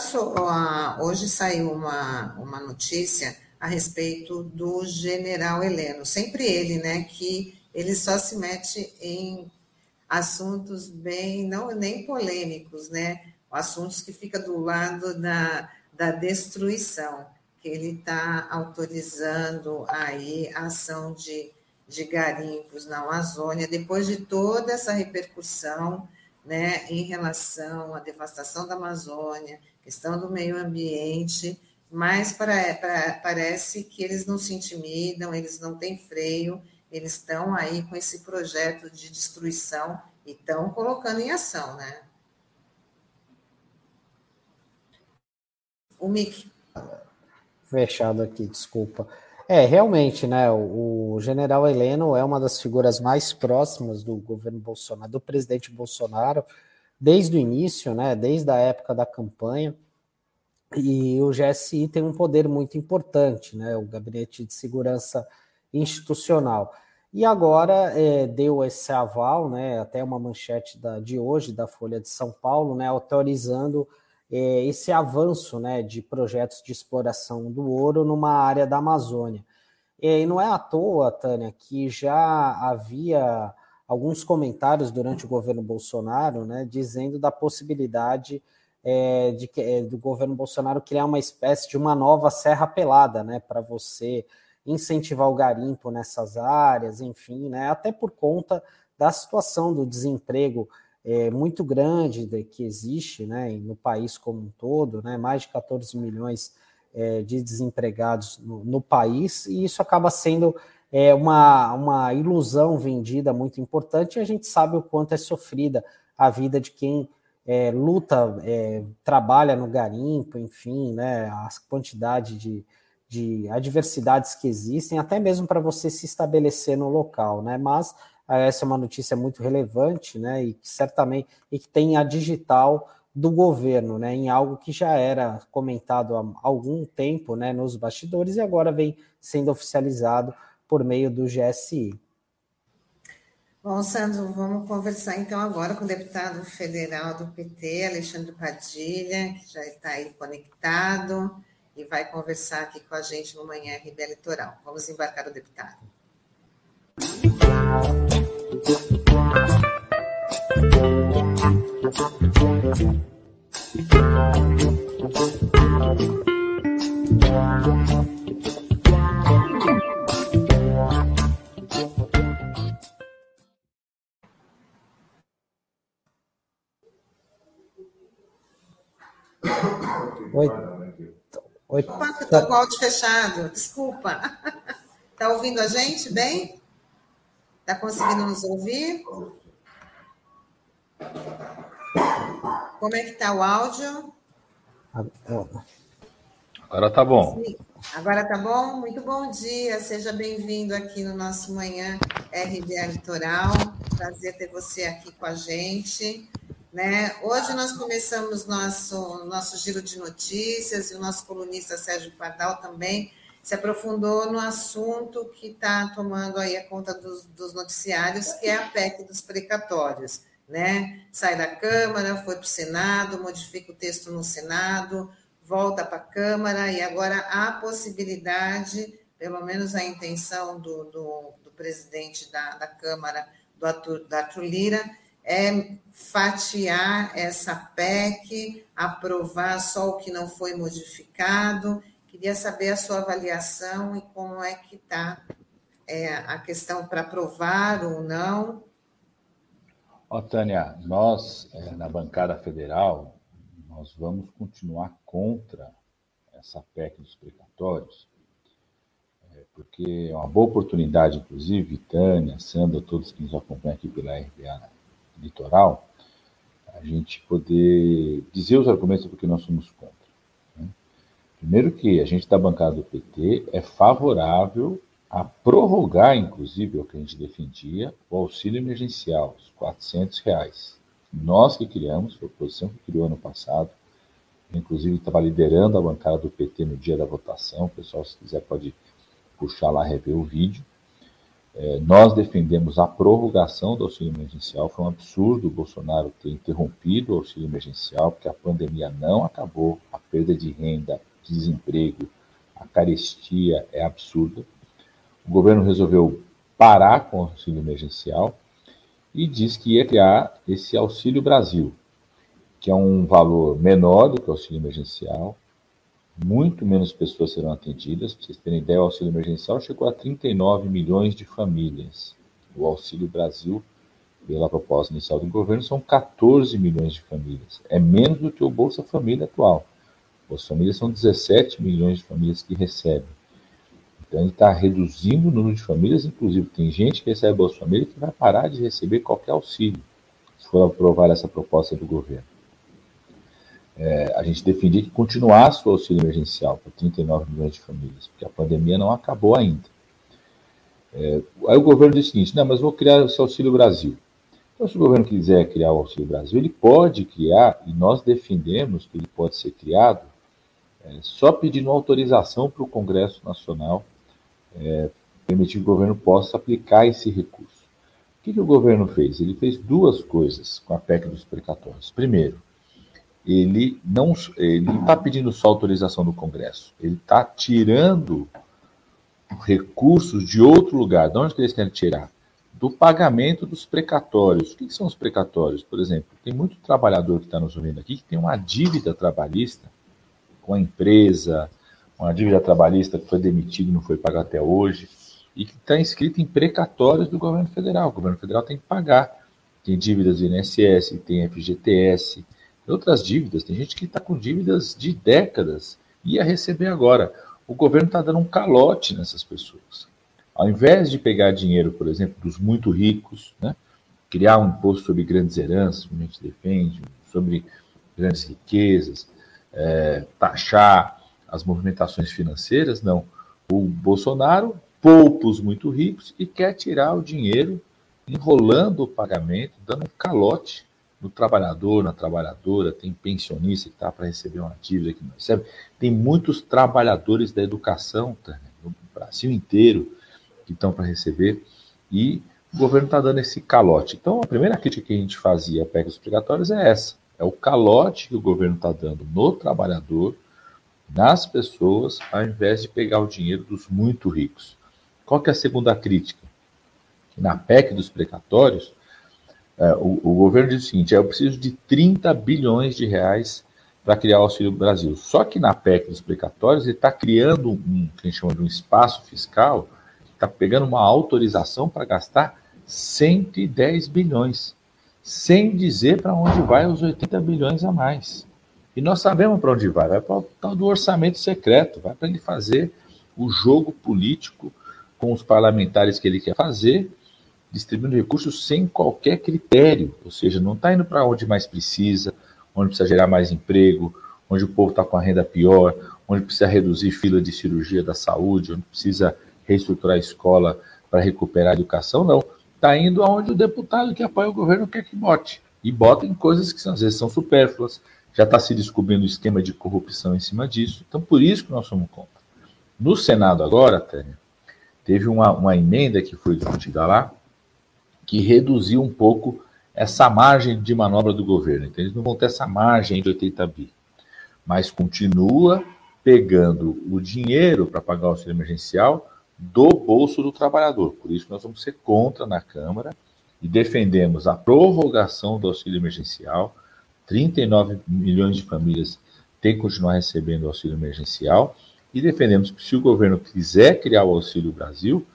A: hoje saiu uma, uma notícia a respeito do general Heleno, sempre ele, né, que ele só se mete em assuntos bem, não nem polêmicos, né? Assuntos que fica do lado da, da destruição, que ele está autorizando aí a ação de, de garimpos na Amazônia, depois de toda essa repercussão né, em relação à devastação da Amazônia, questão do meio ambiente, mas para, parece que eles não se intimidam, eles não têm freio, eles estão aí com esse projeto de destruição e estão colocando em ação, né? O Mick.
B: Fechado aqui, desculpa. É, realmente, né? O, o, general Heleno é uma das figuras mais próximas do governo Bolsonaro, do presidente Bolsonaro, desde o início, né? Desde a época da campanha. E o GSI tem um poder muito importante, né? O Gabinete de Segurança Institucional. E agora é, deu esse aval, né, até uma manchete da, de hoje da Folha de São Paulo, né, autorizando é, esse avanço né, de projetos de exploração do ouro numa área da Amazônia. E não é à toa, Tânia, que já havia alguns comentários durante o governo Bolsonaro né, dizendo da possibilidade é, de é, do governo Bolsonaro criar uma espécie de uma nova serra pelada né, para você incentivar o garimpo nessas áreas, enfim, né, até por conta da situação do desemprego é, muito grande de, que existe né, no país como um todo, né, mais de 14 milhões é, de desempregados no, no, país, e isso acaba sendo é, uma, uma ilusão vendida muito importante, e a gente sabe o quanto é sofrida a vida de quem é, luta, é, trabalha no garimpo, enfim, né, a quantidade de, de adversidades que existem, até mesmo para você se estabelecer no local, né? Mas ah, essa é uma notícia muito relevante, né? E que certamente e que tem a digital do governo, né? Em algo que já era comentado há algum tempo, né? Nos bastidores e agora vem sendo oficializado por meio do GSI.
A: Bom, Sandro, vamos conversar então agora com o deputado federal do PT, Alexandre Padilha, que já está aí conectado e vai conversar aqui com a gente no Manhã RB Litoral. Vamos embarcar o deputado.
B: Oi.
A: Oi. Opa, eu estou com o áudio fechado, desculpa. Está ouvindo a gente bem? Está conseguindo nos ouvir? Como é que está o áudio?
D: Agora está bom.
A: Sim. Agora está bom? Muito bom dia, seja bem-vindo aqui no nosso Manhã RBA Litoral. Prazer ter você aqui com a gente. Né? Hoje nós começamos nosso, nosso giro de notícias e o nosso colunista Sérgio Pardal também se aprofundou no assunto que está tomando aí a conta dos, dos, noticiários, que é a PEC dos precatórios. Né? Sai da Câmara, foi para o Senado, modifica o texto no Senado, volta para a Câmara e agora há possibilidade, pelo menos a intenção do, do, do presidente da, da Câmara, do Arthur, do Arthur Lira, é fatiar essa PEC, aprovar só o que não foi modificado. Queria saber a sua avaliação e como é que está é, a questão para aprovar ou não.
D: Ó, Tânia, nós, é, na bancada federal, nós vamos continuar contra essa PEC dos precatórios, é, porque é uma boa oportunidade, inclusive, Tânia, Sandra, todos que nos acompanham aqui pela RBA Litoral, a gente poder dizer os argumentos porque nós somos contra. Né? Primeiro que a gente da bancada do PT é favorável a prorrogar, inclusive, é o que a gente defendia, o auxílio emergencial, os 400 reais. Nós que criamos, foi a oposição que criou ano passado, inclusive estava liderando a bancada do PT no dia da votação, o pessoal, se quiser, pode puxar lá, rever o vídeo. É, nós defendemos a prorrogação do auxílio emergencial. Foi um absurdo o Bolsonaro ter interrompido o auxílio emergencial, porque a pandemia não acabou, a perda de renda, desemprego, a carestia é absurda. O governo resolveu parar com o auxílio emergencial e diz que ia criar esse Auxílio Brasil, que é um valor menor do que o auxílio emergencial, muito menos pessoas serão atendidas. Para vocês terem ideia, o auxílio emergencial chegou a 39 milhões de famílias. O Auxílio Brasil, pela proposta inicial do governo, são 14 milhões de famílias. É menos do que o Bolsa Família atual. As famílias são 17 milhões de famílias que recebem. Então, ele está reduzindo o número de famílias, inclusive tem gente que recebe Bolsa Família que vai parar de receber qualquer auxílio, se for aprovar essa proposta do governo é, a gente defendia que continuasse o auxílio emergencial para 39 milhões de famílias, porque a pandemia não acabou ainda. É, aí o governo disse o seguinte: não, mas vou criar esse Auxílio Brasil. Então, se o governo quiser criar o Auxílio Brasil, ele pode criar, e nós defendemos que ele pode ser criado, é, só pedindo autorização para o Congresso Nacional, é, permitir que o governo possa aplicar esse recurso. O que, que o governo fez? Ele fez duas coisas com a PEC dos precatórios. Primeiro, ele não ele está pedindo só autorização do Congresso, ele está tirando recursos de outro lugar. De onde que eles querem tirar? Do pagamento dos precatórios. O que, são os precatórios? Por exemplo, tem muito trabalhador que está nos ouvindo aqui que tem uma dívida trabalhista com a empresa, uma dívida trabalhista que foi demitida e não foi paga até hoje, e que está inscrito em precatórios do governo federal. O governo federal tem que pagar. Tem dívidas do INSS, tem FGTS, outras dívidas. Tem gente que está com dívidas de décadas e ia receber agora. O governo está dando um calote nessas pessoas. Ao invés de pegar dinheiro, por exemplo, dos muito ricos, né, criar um imposto sobre grandes heranças, como a gente defende, sobre grandes riquezas, é, taxar as movimentações financeiras, não. O Bolsonaro poupa os muito ricos e quer tirar o dinheiro enrolando o pagamento, dando um calote no trabalhador, na trabalhadora, tem pensionista que está para receber uma dívida que não recebe. Tem muitos trabalhadores da educação no Brasil inteiro que estão para receber e o governo está dando esse calote. Então, a primeira crítica que a gente fazia a PEC obrigatórios é essa: é o calote que o governo está dando no trabalhador, nas pessoas, ao invés de pegar o dinheiro dos muito ricos. Qual que é a segunda crítica? Na PEC dos precatórios, o, o, governo diz o seguinte: é, eu preciso de 30 bilhões de reais para criar o Auxílio Brasil. Só que na PEC dos precatórios ele está criando um que a gente chama de um espaço fiscal, está pegando uma autorização para gastar 110 bilhões, sem dizer para onde vai os 80 bilhões a mais. E nós sabemos para onde vai, vai para o tal do orçamento secreto, vai para ele fazer o jogo político com os parlamentares que ele quer fazer distribuindo recursos sem qualquer critério, ou seja, não está indo para onde mais precisa, onde precisa gerar mais emprego, onde o povo está com a renda pior, onde precisa reduzir fila de cirurgia da saúde, onde precisa reestruturar a escola para recuperar a educação, não. Está indo aonde o deputado que apoia o governo quer que bote. E bota em coisas que às vezes são supérfluas, já está se descobrindo o esquema de corrupção em cima disso. Então, por isso que nós somos contra. No Senado agora, Tânia, teve uma, uma emenda que foi discutida lá, que reduziu um pouco essa margem de manobra do governo. Então, eles não vão ter essa margem de 80 bi. Mas continua pegando o dinheiro para pagar o auxílio emergencial do bolso do trabalhador. Por isso, nós vamos ser contra na Câmara. e defendemos a prorrogação do auxílio emergencial. 39 milhões de famílias têm que continuar recebendo o auxílio emergencial e defendemos que se o governo quiser criar o Auxílio Brasil,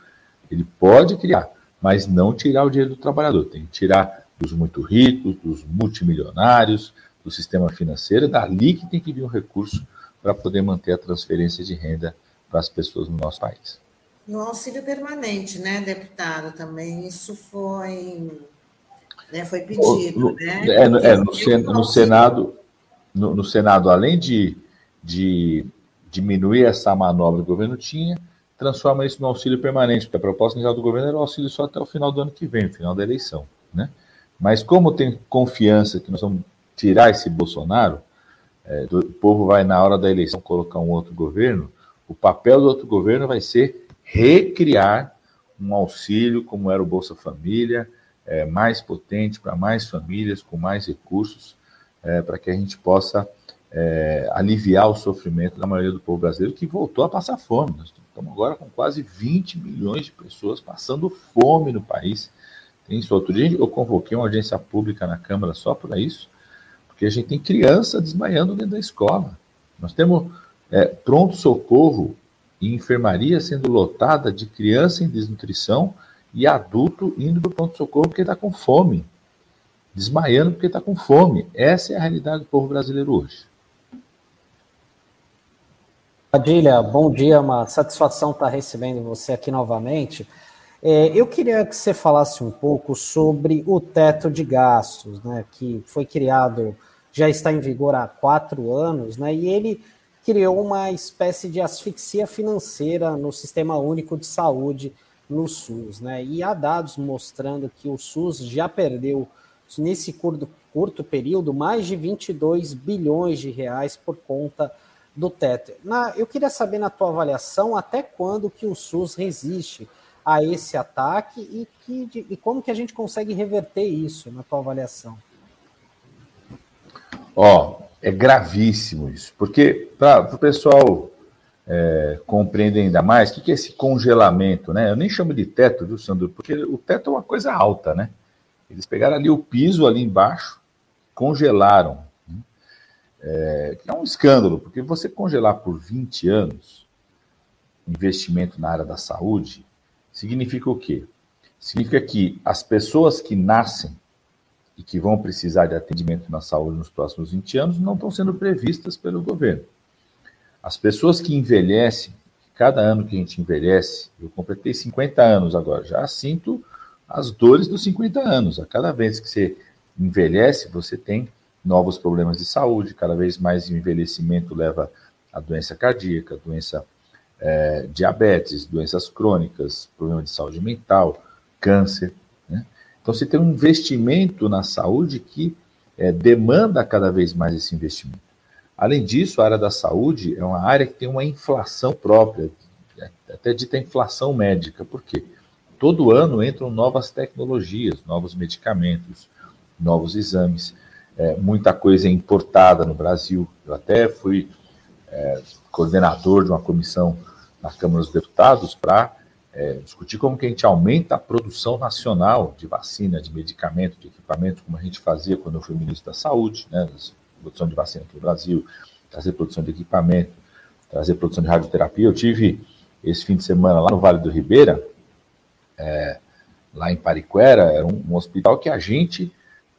D: ele pode criar, mas não tirar o dinheiro do trabalhador, tem que tirar dos muito ricos, dos multimilionários, do sistema financeiro, dali que tem que vir um recurso para poder manter a transferência de renda para as pessoas no nosso país.
A: No auxílio permanente, né, deputado, também isso foi, né, foi pedido, no, né? É,
D: no, é, no, sen, no Senado, no, Senado, além de, de diminuir essa manobra que o governo tinha, transforma isso no auxílio permanente, porque a proposta inicial do governo era o auxílio só até o final do ano que vem, final da eleição, né? Mas como tem confiança que nós vamos tirar esse Bolsonaro, é, o povo vai na hora da eleição colocar um outro governo, o papel do outro governo vai ser recriar um auxílio como era o Bolsa Família, é, mais potente para mais famílias, com mais recursos, é, para que a gente possa é, aliviar o sofrimento da maioria do povo brasileiro que voltou a passar fome. Nós estamos agora com quase 20 milhões de pessoas passando fome no país. Tem. Outro dia eu convoquei uma audiência pública na Câmara só para isso, porque a gente tem criança desmaiando dentro da escola. Nós temos é, pronto-socorro e enfermaria sendo lotada de criança em desnutrição e adulto indo para o pronto-socorro porque está com fome. Desmaiando porque está com fome. Essa é a realidade do povo brasileiro hoje.
B: Padilha, bom dia, uma satisfação estar recebendo você aqui novamente. É, eu queria que você falasse um pouco sobre o teto de gastos, né, que foi criado, já está em vigor há quatro anos, né, e ele criou uma espécie de asfixia financeira no Sistema Único de Saúde no SUS, né, e há dados mostrando que o SUS já perdeu, nesse curto, curto período, mais de 22 bilhões de reais por conta do teto. Na, eu queria saber, na tua avaliação, até quando que o SUS resiste a esse ataque e, que, e como que a gente consegue reverter isso, na tua avaliação?
D: Ó, oh, é gravíssimo isso, porque para o pessoal é, compreender ainda mais, o que, que é esse congelamento, né? Eu nem chamo de teto, viu, Sandro? Porque o teto é uma coisa alta, né? Eles pegaram ali o piso ali embaixo, congelaram é, é um escândalo, porque você congelar por 20 anos investimento na área da saúde significa o quê? Significa que as pessoas que nascem e que vão precisar de atendimento na saúde nos próximos 20 anos não estão sendo previstas pelo governo. As pessoas que envelhecem, cada ano que a gente envelhece, eu completei 50 anos agora, já sinto as dores dos 50 anos. A cada vez que você envelhece, você tem novos problemas de saúde, cada vez mais envelhecimento leva a doença cardíaca, doença é, diabetes, doenças crônicas, problema de saúde mental, câncer. Né? Então, você tem um investimento na saúde que é, demanda cada vez mais esse investimento. Além disso, a área da saúde é uma área que tem uma inflação própria, até dita inflação médica. Por quê? Todo ano entram novas tecnologias, novos medicamentos, novos exames é, muita coisa importada no Brasil. Eu até fui é, coordenador de uma comissão na Câmara dos Deputados para é, discutir como que a gente aumenta a produção nacional de vacina, de medicamento, de equipamento, como a gente fazia quando eu fui ministro da Saúde, né, produção de vacina aqui no Brasil, trazer produção de equipamento, trazer produção de radioterapia. Eu tive esse fim de semana lá no Vale do Ribeira, é, lá em Pariquera, era um, um hospital que a gente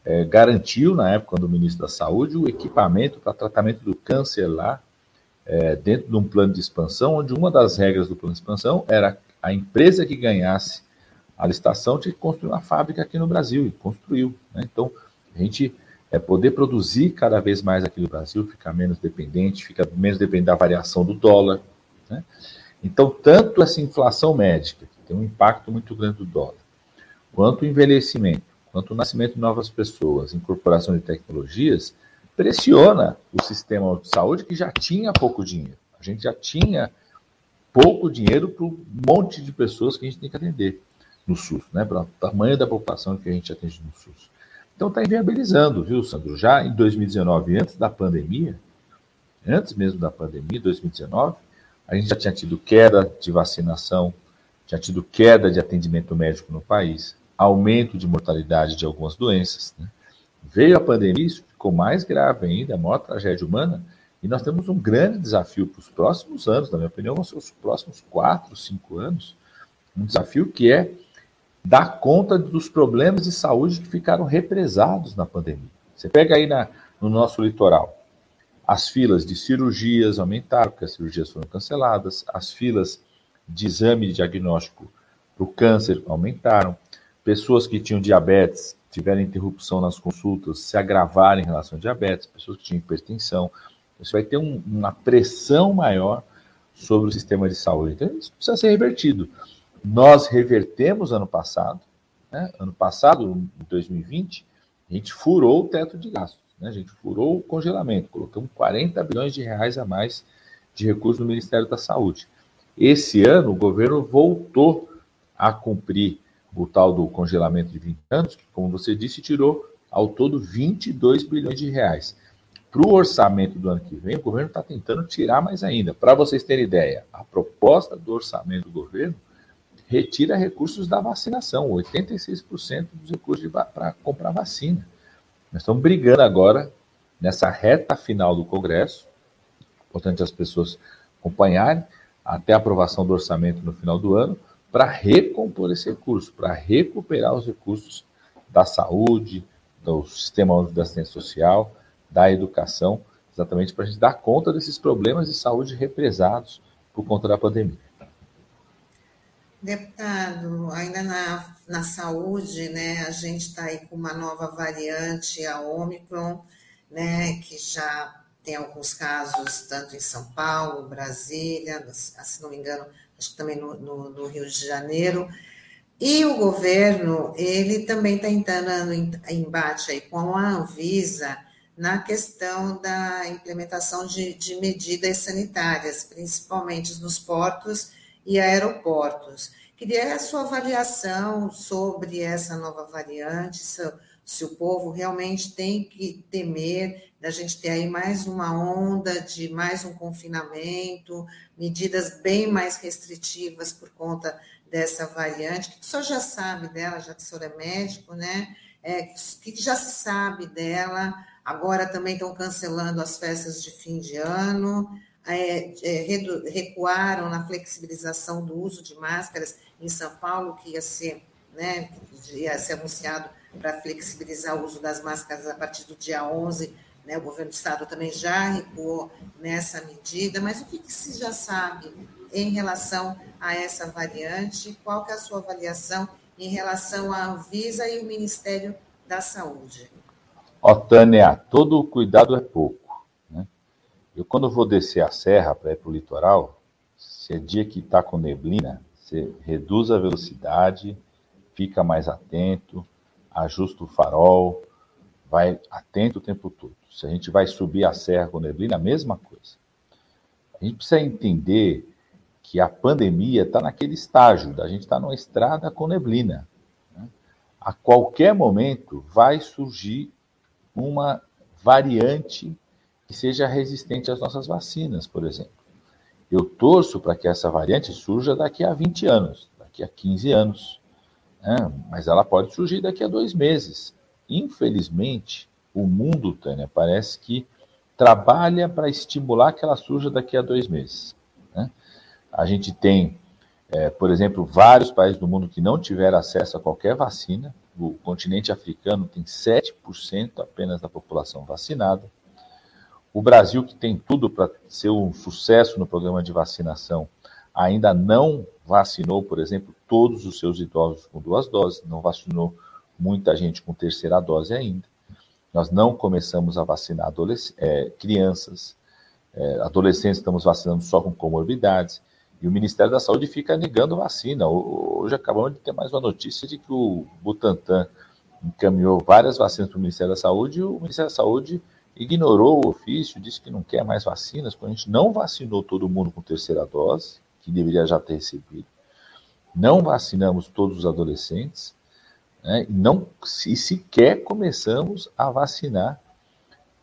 D: é, garantiu, na época do ministro da Saúde, o equipamento para tratamento do câncer lá, é, dentro de um plano de expansão, onde uma das regras do plano de expansão era a empresa que ganhasse a licitação tinha que construir uma fábrica aqui no Brasil, e construiu. Né? Então, a gente é poder produzir cada vez mais aqui no Brasil, ficar menos dependente, fica menos dependente da variação do dólar. Né? Então, tanto essa inflação médica, que tem um impacto muito grande do dólar, quanto o envelhecimento, quanto o nascimento de novas pessoas, incorporação de tecnologias, pressiona o sistema de saúde que já tinha pouco dinheiro. A gente já tinha pouco dinheiro para um monte de pessoas que a gente tem que atender no SUS, né? para o tamanho da população que a gente atende no SUS. Então está inviabilizando, viu, Sandro? Já em 2019, antes da pandemia, antes mesmo da pandemia, 2019, a gente já tinha tido queda de vacinação, tinha tido queda de atendimento médico no país, aumento de mortalidade de algumas doenças. Né? Veio a pandemia, isso ficou mais grave ainda, a maior tragédia humana, e nós temos um grande desafio para os próximos anos, na minha opinião, vão ser os próximos quatro, cinco anos, um desafio que é dar conta dos problemas de saúde que ficaram represados na pandemia. Você pega aí na, no nosso litoral, as filas de cirurgias aumentaram, porque as cirurgias foram canceladas, as filas de exame de diagnóstico para o câncer aumentaram, pessoas que tinham diabetes tiveram interrupção nas consultas, se agravaram em relação a diabetes, pessoas que tinham hipertensão. Você vai ter um, uma pressão maior sobre o sistema de saúde. Então, isso precisa ser revertido. Nós revertemos ano passado, né? ano passado, em 2020, a gente furou o teto de gastos, né? a gente furou o congelamento, colocamos 40 bilhões de reais a mais de recursos no Ministério da Saúde. Esse ano, o governo voltou a cumprir o tal do congelamento de 20 anos, que, como você disse, tirou ao todo 22 bilhões de reais. Para o orçamento do ano que vem, o governo está tentando tirar mais ainda. Para vocês terem ideia, a proposta do orçamento do governo retira recursos da vacinação, 86% dos recursos para comprar vacina. Nós estamos brigando agora nessa reta final do Congresso, importante as pessoas acompanharem até a aprovação do orçamento no final do ano, para recompor esse recurso, para recuperar os recursos da saúde, do sistema da assistência social, da educação, exatamente para a gente dar conta desses problemas de saúde represados por conta da pandemia.
A: Deputado, ainda na, na saúde, né, a gente está aí com uma nova variante, a Omicron, né, que já tem alguns casos tanto em São Paulo, Brasília, se não me engano, acho que também no, no, no Rio de Janeiro. E o governo, ele também está entrando em embate aí com a Anvisa na questão da implementação de, de medidas sanitárias, principalmente nos portos e aeroportos. Queria a sua avaliação sobre essa nova variante, se, o povo realmente tem que temer da gente ter aí mais uma onda de mais um confinamento, medidas bem mais restritivas por conta dessa variante, que o senhor já sabe dela, já que o senhor é médico, né? É, que já se sabe dela, agora também estão cancelando as festas de fim de ano, é, é, recuaram na flexibilização do uso de máscaras em São Paulo, que ia ser, né, ia ser anunciado para flexibilizar o uso das máscaras a partir do dia 11 né, o governo do estado também já recuou nessa medida, mas o que, que se já sabe em relação a essa variante? Qual que é a sua avaliação em relação à Anvisa e o Ministério da Saúde?
D: Ó, Tânia, todo cuidado é pouco. Né? Eu, quando vou descer a serra para ir para o litoral, se é dia que está com neblina, você reduz a velocidade, fica mais atento, ajusta o farol, vai atento o tempo todo. Se a gente vai subir a serra com neblina, a mesma coisa. A gente precisa entender que a pandemia está naquele estágio, da gente estar tá numa estrada com neblina. Né? A qualquer momento vai surgir uma variante que seja resistente às nossas vacinas, por exemplo. Eu torço para que essa variante surja daqui a 20 anos, daqui a 15 anos. Né? Mas ela pode surgir daqui a dois meses. Infelizmente, o mundo, Tânia, parece que trabalha para estimular que ela surja daqui a dois meses. Né? A gente tem, é, por exemplo, vários países do mundo que não tiveram acesso a qualquer vacina. O continente africano tem 7% apenas da população vacinada. O Brasil, que tem tudo para ser um sucesso no programa de vacinação, ainda não vacinou, por exemplo, todos os seus idosos com duas doses, não vacinou muita gente com terceira dose ainda. Nós não começamos a vacinar é, crianças, é, adolescentes estamos vacinando só com comorbidades, e o Ministério da Saúde fica negando vacina. Hoje acabamos de ter mais uma notícia de que o Butantan encaminhou várias vacinas para o Ministério da Saúde e o Ministério da Saúde ignorou o ofício, disse que não quer mais vacinas, porque a gente não vacinou todo mundo com terceira dose, que deveria já ter recebido. Não vacinamos todos os adolescentes né, e, não, sequer começamos a vacinar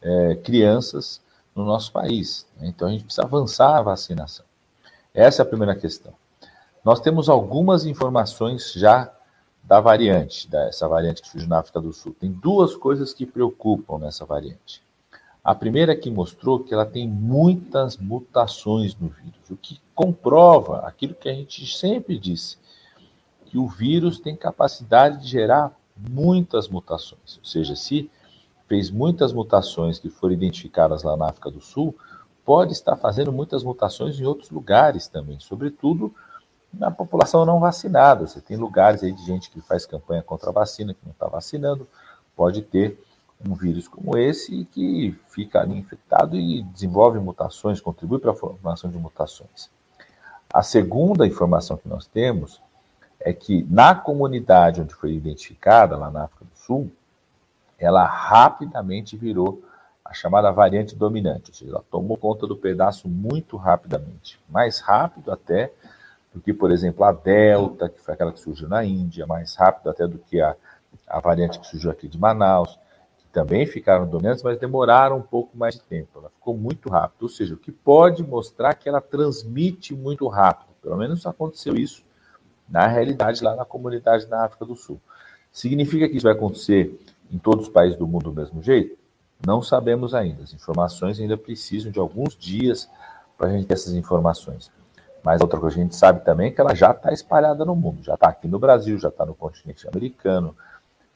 D: é, crianças no nosso país. Né? Então a gente precisa avançar a vacinação. Essa é a primeira questão. Nós temos algumas informações já da variante, dessa variante que surgiu na África do Sul. Tem duas coisas que preocupam nessa variante. A primeira que mostrou que ela tem muitas mutações no vírus, o que comprova aquilo que a gente sempre disse, que o vírus tem capacidade de gerar muitas mutações. Ou seja, se fez muitas mutações que foram identificadas lá na África do Sul, pode estar fazendo muitas mutações em outros lugares também, sobretudo na população não vacinada. Você tem lugares aí de gente que faz campanha contra a vacina, que não está vacinando, pode ter um vírus como esse que fica ali infectado e desenvolve mutações, contribui para a formação de mutações. A segunda informação que nós temos é que na comunidade onde foi identificada, lá na África do Sul, ela rapidamente virou a chamada variante dominante, ou seja, ela tomou conta do pedaço muito rapidamente, mais rápido até do que, por exemplo, a Delta, que foi aquela que surgiu na Índia, mais rápido até do que a, a variante que surgiu aqui de Manaus também ficaram dominantes, mas demoraram um pouco mais de tempo. Ela ficou muito rápido, ou seja, o que pode mostrar que ela transmite muito rápido. Pelo menos aconteceu isso na realidade lá na comunidade na África do Sul. Significa que isso vai acontecer em todos os países do mundo do mesmo jeito? Não sabemos ainda. As informações ainda precisam de alguns dias para a gente ter essas informações. Mas outra coisa que a gente sabe também é que ela já está espalhada no mundo. Já está aqui no Brasil, já está no continente americano,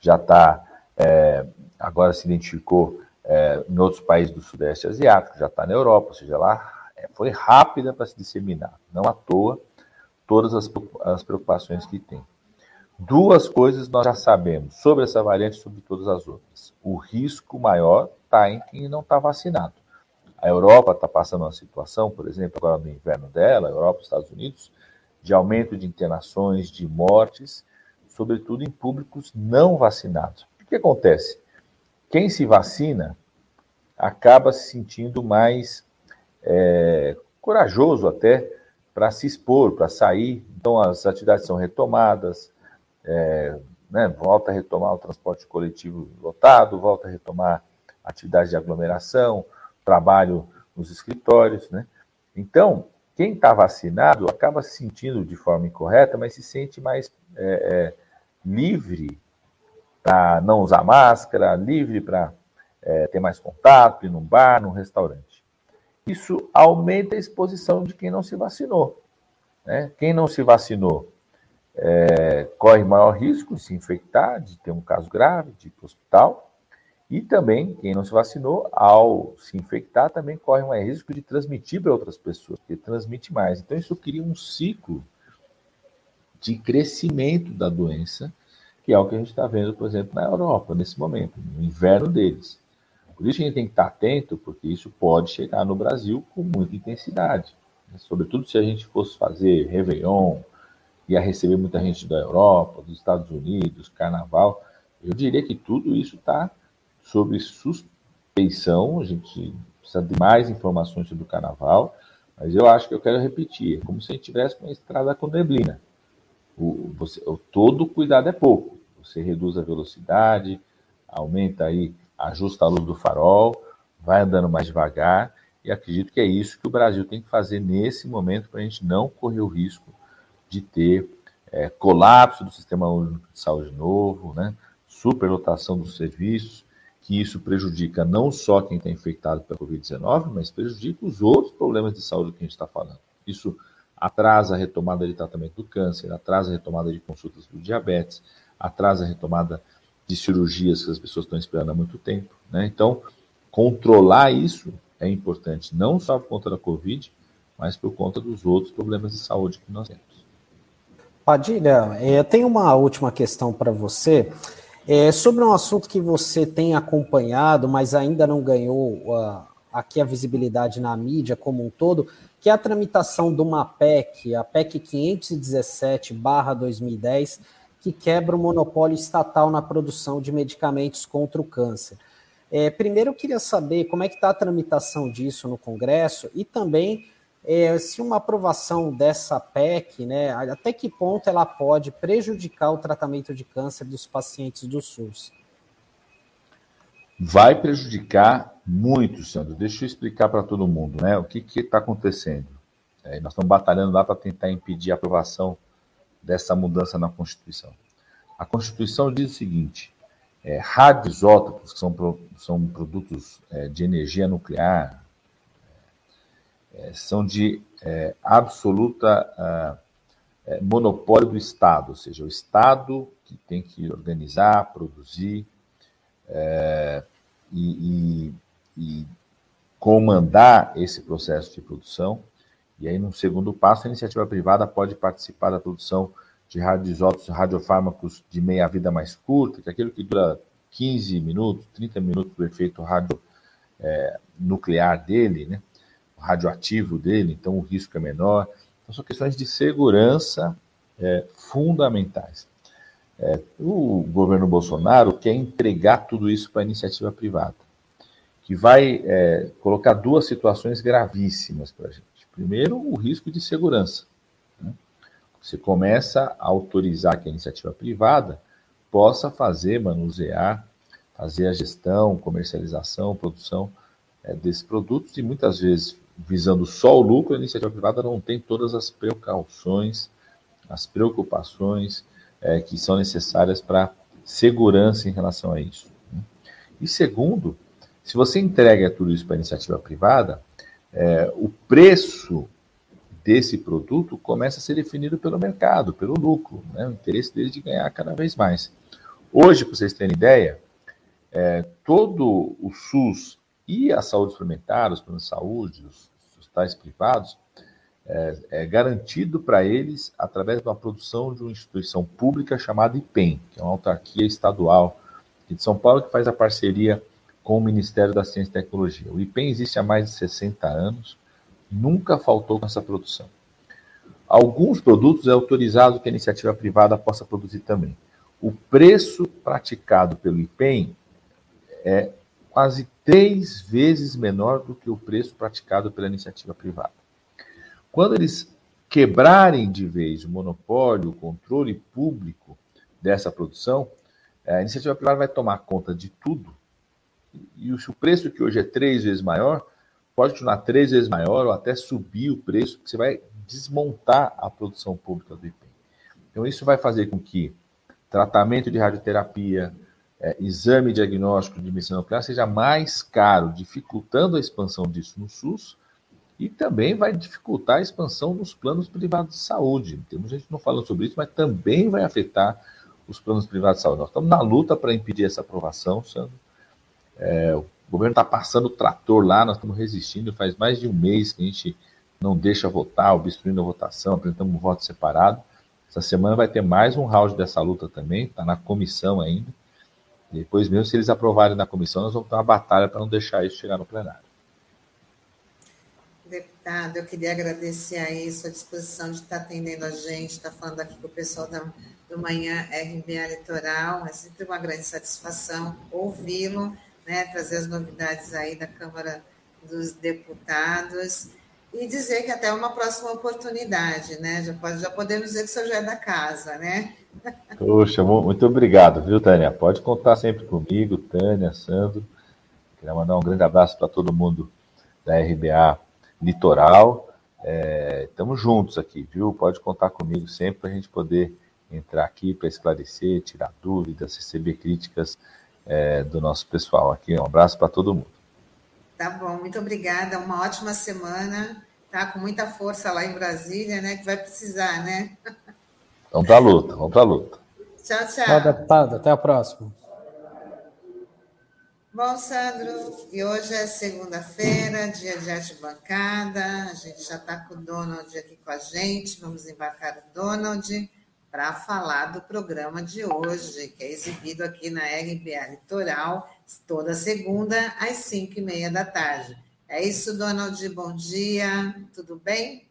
D: já está é, agora se identificou é, em outros países do Sudeste Asiático, já está na Europa, ou seja, lá é, foi rápida para se disseminar. Não à toa todas as, as preocupações que tem. Duas coisas nós já sabemos sobre essa variante e sobre todas as outras. O risco maior está em quem não está vacinado. A Europa está passando uma situação, por exemplo, agora no inverno dela, Europa e os Estados Unidos, de aumento de internações, de mortes, sobretudo em públicos não vacinados. Que acontece? Quem se vacina acaba se sentindo mais é, corajoso até para se expor, para sair. Então, as atividades são retomadas, é, né, volta a retomar o transporte coletivo lotado, volta a retomar atividades de aglomeração, trabalho nos escritórios. Né? Então, quem está vacinado acaba se sentindo de forma incorreta, mas se sente mais é, é, livre para não usar máscara, livre para é, ter mais contato, ir num bar, num restaurante. Isso aumenta a exposição de quem não se vacinou. Né? Quem não se vacinou é, corre maior risco de se infectar, de ter um caso grave, de ir para o hospital. E também, quem não se vacinou, ao se infectar, também corre mais risco de transmitir para outras pessoas, porque transmite mais. Então, isso cria um ciclo de crescimento da doença que é o que a gente está vendo, por exemplo, na Europa, nesse momento, no inverno deles. Por isso a gente tem que estar atento, porque isso pode chegar no Brasil com muita intensidade. Sobretudo se a gente fosse fazer Réveillon, ia receber muita gente da Europa, dos Estados Unidos, Carnaval. Eu diria que tudo isso está sob suspeição. A gente precisa de mais informações sobre o Carnaval, mas eu acho que eu quero repetir: é como se a gente tivesse uma estrada com neblina. O, você, o, todo cuidado é pouco. Você reduz a velocidade, aumenta aí, ajusta a luz do farol, vai andando mais devagar, e acredito que é isso que o Brasil tem que fazer nesse momento para a gente não correr o risco de ter é, colapso do sistema único de saúde novo, né? superlotação dos serviços, que isso prejudica não só quem está infectado pela Covid-19, mas prejudica os outros problemas de saúde que a gente está falando. Isso atrasa a retomada de tratamento do câncer, atrasa a retomada de consultas do diabetes, atrasa a retomada de cirurgias que as pessoas estão esperando há muito tempo. Né? Então, controlar isso é importante, não só por conta da Covid, mas por conta dos outros problemas de saúde que nós temos.
B: Padilha, é, eu tenho uma última questão para você. É, sobre um assunto que você tem acompanhado, mas ainda não ganhou uh, aqui a visibilidade na mídia como um todo, que é a tramitação de uma PEC, a PEC 517-2010, que quebra o monopólio estatal na produção de medicamentos contra o câncer. É, primeiro, eu queria saber como é que está a tramitação disso no Congresso e também é, se uma aprovação dessa PEC, né, até que ponto ela pode prejudicar o tratamento de câncer dos pacientes do SUS
D: vai prejudicar muito, Sandro. Deixa eu explicar para todo mundo né, o que está acontecendo. É, nós estamos batalhando lá para tentar impedir a aprovação dessa mudança na Constituição. a Constituição diz o seguinte: é, radioisótopos, que são, são produtos é, de energia nuclear, é, são de é, absoluta ah, é, monopólio do Estado, ou seja, o Estado que tem que organizar, produzir é, e, e, e comandar esse processo de produção. E aí, num segundo passo, a iniciativa privada pode participar da produção de radioisótopos, radiofármacos de meia-vida mais curta, que é aquilo que dura 15 minutos, 30 minutos do efeito radio, é, nuclear dele, né? radioativo dele, então o risco é menor. Então, são questões de segurança é, fundamentais. É, o governo Bolsonaro quer entregar tudo isso para a iniciativa privada que vai é, colocar duas situações gravíssimas para a gente. Primeiro, o risco de segurança. Né? Você começa a autorizar que a iniciativa privada possa fazer, manusear, fazer a gestão, comercialização, produção é, desses produtos e muitas vezes visando só o lucro, a iniciativa privada não tem todas as precauções, as preocupações é, que são necessárias para segurança em relação a isso. Né? E segundo, se você entrega tudo isso para a iniciativa privada, é, o preço desse produto começa a ser definido pelo mercado, pelo lucro, né? o interesse dele de ganhar cada vez mais. Hoje, para vocês terem ideia, é, todo o SUS e a saúde suplementar, os planos de saúde, os hospitais privados, é, é garantido para eles através da produção de uma instituição pública chamada IPEM, que é uma autarquia estadual de São Paulo, que faz a parceria com o Ministério da Ciência e Tecnologia. O IPEM existe há mais de 60 anos, nunca faltou com essa produção. Alguns produtos é autorizado que a iniciativa privada possa produzir também. O preço praticado pelo IPEM é quase três vezes menor do que o preço praticado pela iniciativa privada. Quando eles quebrarem de vez o monopólio, o controle público dessa produção, a iniciativa privada vai tomar conta de tudo e o preço que hoje é três vezes maior, pode tornar três vezes maior ou até subir o preço, porque você vai desmontar a produção pública do IPEM. Então, isso vai fazer com que tratamento de radioterapia, é, exame diagnóstico de medicina nuclear seja mais caro, dificultando a expansão disso no SUS e também vai dificultar a expansão dos planos privados de saúde. Temos gente não falando sobre isso, mas também vai afetar os planos privados de saúde. Nós estamos na luta para impedir essa aprovação, Sandro. É, o governo está passando o trator lá, nós estamos resistindo. Faz mais de um mês que a gente não deixa votar, obstruindo a votação, apresentamos um voto separado. Essa semana vai ter mais um round dessa luta também, está na comissão ainda. Depois, mesmo se eles aprovarem na comissão, nós vamos ter uma batalha para não deixar isso chegar no plenário.
A: Deputado, eu queria agradecer aí sua disposição de estar atendendo a gente, estar falando aqui com o pessoal da, do Manhã RBA Litoral. É sempre uma grande satisfação ouvi-lo né, trazer as novidades aí da Câmara dos Deputados e dizer que até uma próxima oportunidade, né? Já, pode, já podemos dizer que o senhor já é da casa, né?
D: Poxa, muito obrigado, viu, Tânia? Pode contar sempre comigo, Tânia, Sandro. Queria mandar um grande abraço para todo mundo da RBA Litoral. Estamos é, juntos aqui, viu? Pode contar comigo sempre para a gente poder entrar aqui para esclarecer, tirar dúvidas, receber críticas é, do nosso pessoal aqui. Um abraço para todo mundo.
A: Tá bom, muito obrigada. Uma ótima semana. Tá com muita força lá em Brasília, né? Que vai precisar, né?
D: Vamos para a luta, vamos para a luta.
A: Tchau, tchau.
B: Tchau, deputado. Até a próxima.
A: Bom, Sandro, e hoje é segunda-feira, dia de arte bancada. A gente já está com o Donald aqui com a gente. Vamos embarcar o Donald para falar do programa de hoje, que é exibido aqui na RBA Litoral, toda segunda, às cinco e meia da tarde. É isso, Donald, bom dia, tudo bem?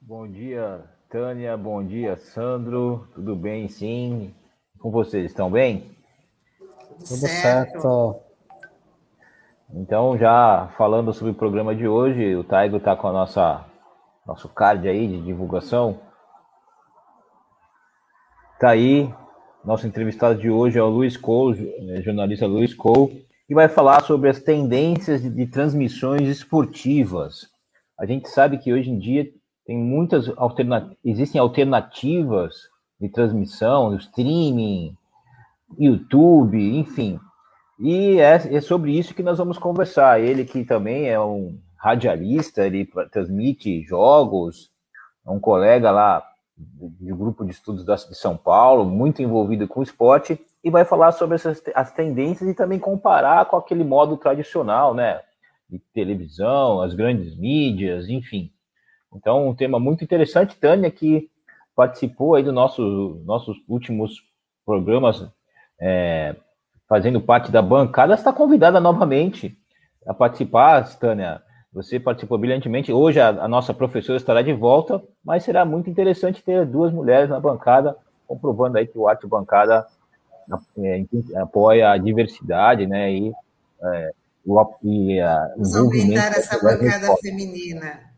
E: Bom dia, Tânia, bom dia, Sandro, tudo bem, sim? Com vocês, estão bem?
B: Tudo, tudo certo. certo.
E: Então, já falando sobre o programa de hoje, o Taigo está com a nossa nosso card aí de divulgação. Tá aí, nosso entrevistado de hoje é o Luiz Cole, né, jornalista Luiz Cole, que vai falar sobre as tendências de, de transmissões esportivas. A gente sabe que hoje em dia tem muitas alternativas, existem alternativas
C: de transmissão, streaming, YouTube, enfim. E é, é, sobre isso que nós vamos conversar. Ele que também é um radialista, ele transmite jogos, é um colega lá do grupo de estudos de São Paulo, muito envolvido com o esporte, e vai falar sobre essas, as tendências e também comparar com aquele modo tradicional, né? De televisão, as grandes mídias, enfim. Então, um tema muito interessante. Tânia, que participou aí dos nosso, nossos últimos programas, é, fazendo parte da bancada, está convidada novamente a participar, Tânia. Você participou brilhantemente. Hoje a, a, nossa professora estará de volta, mas será muito interessante ter duas mulheres na bancada, comprovando aí que o Arte Bancada é, apoia a diversidade, né? E, é, o,
A: e a, Vamos aumentar essa bancada feminina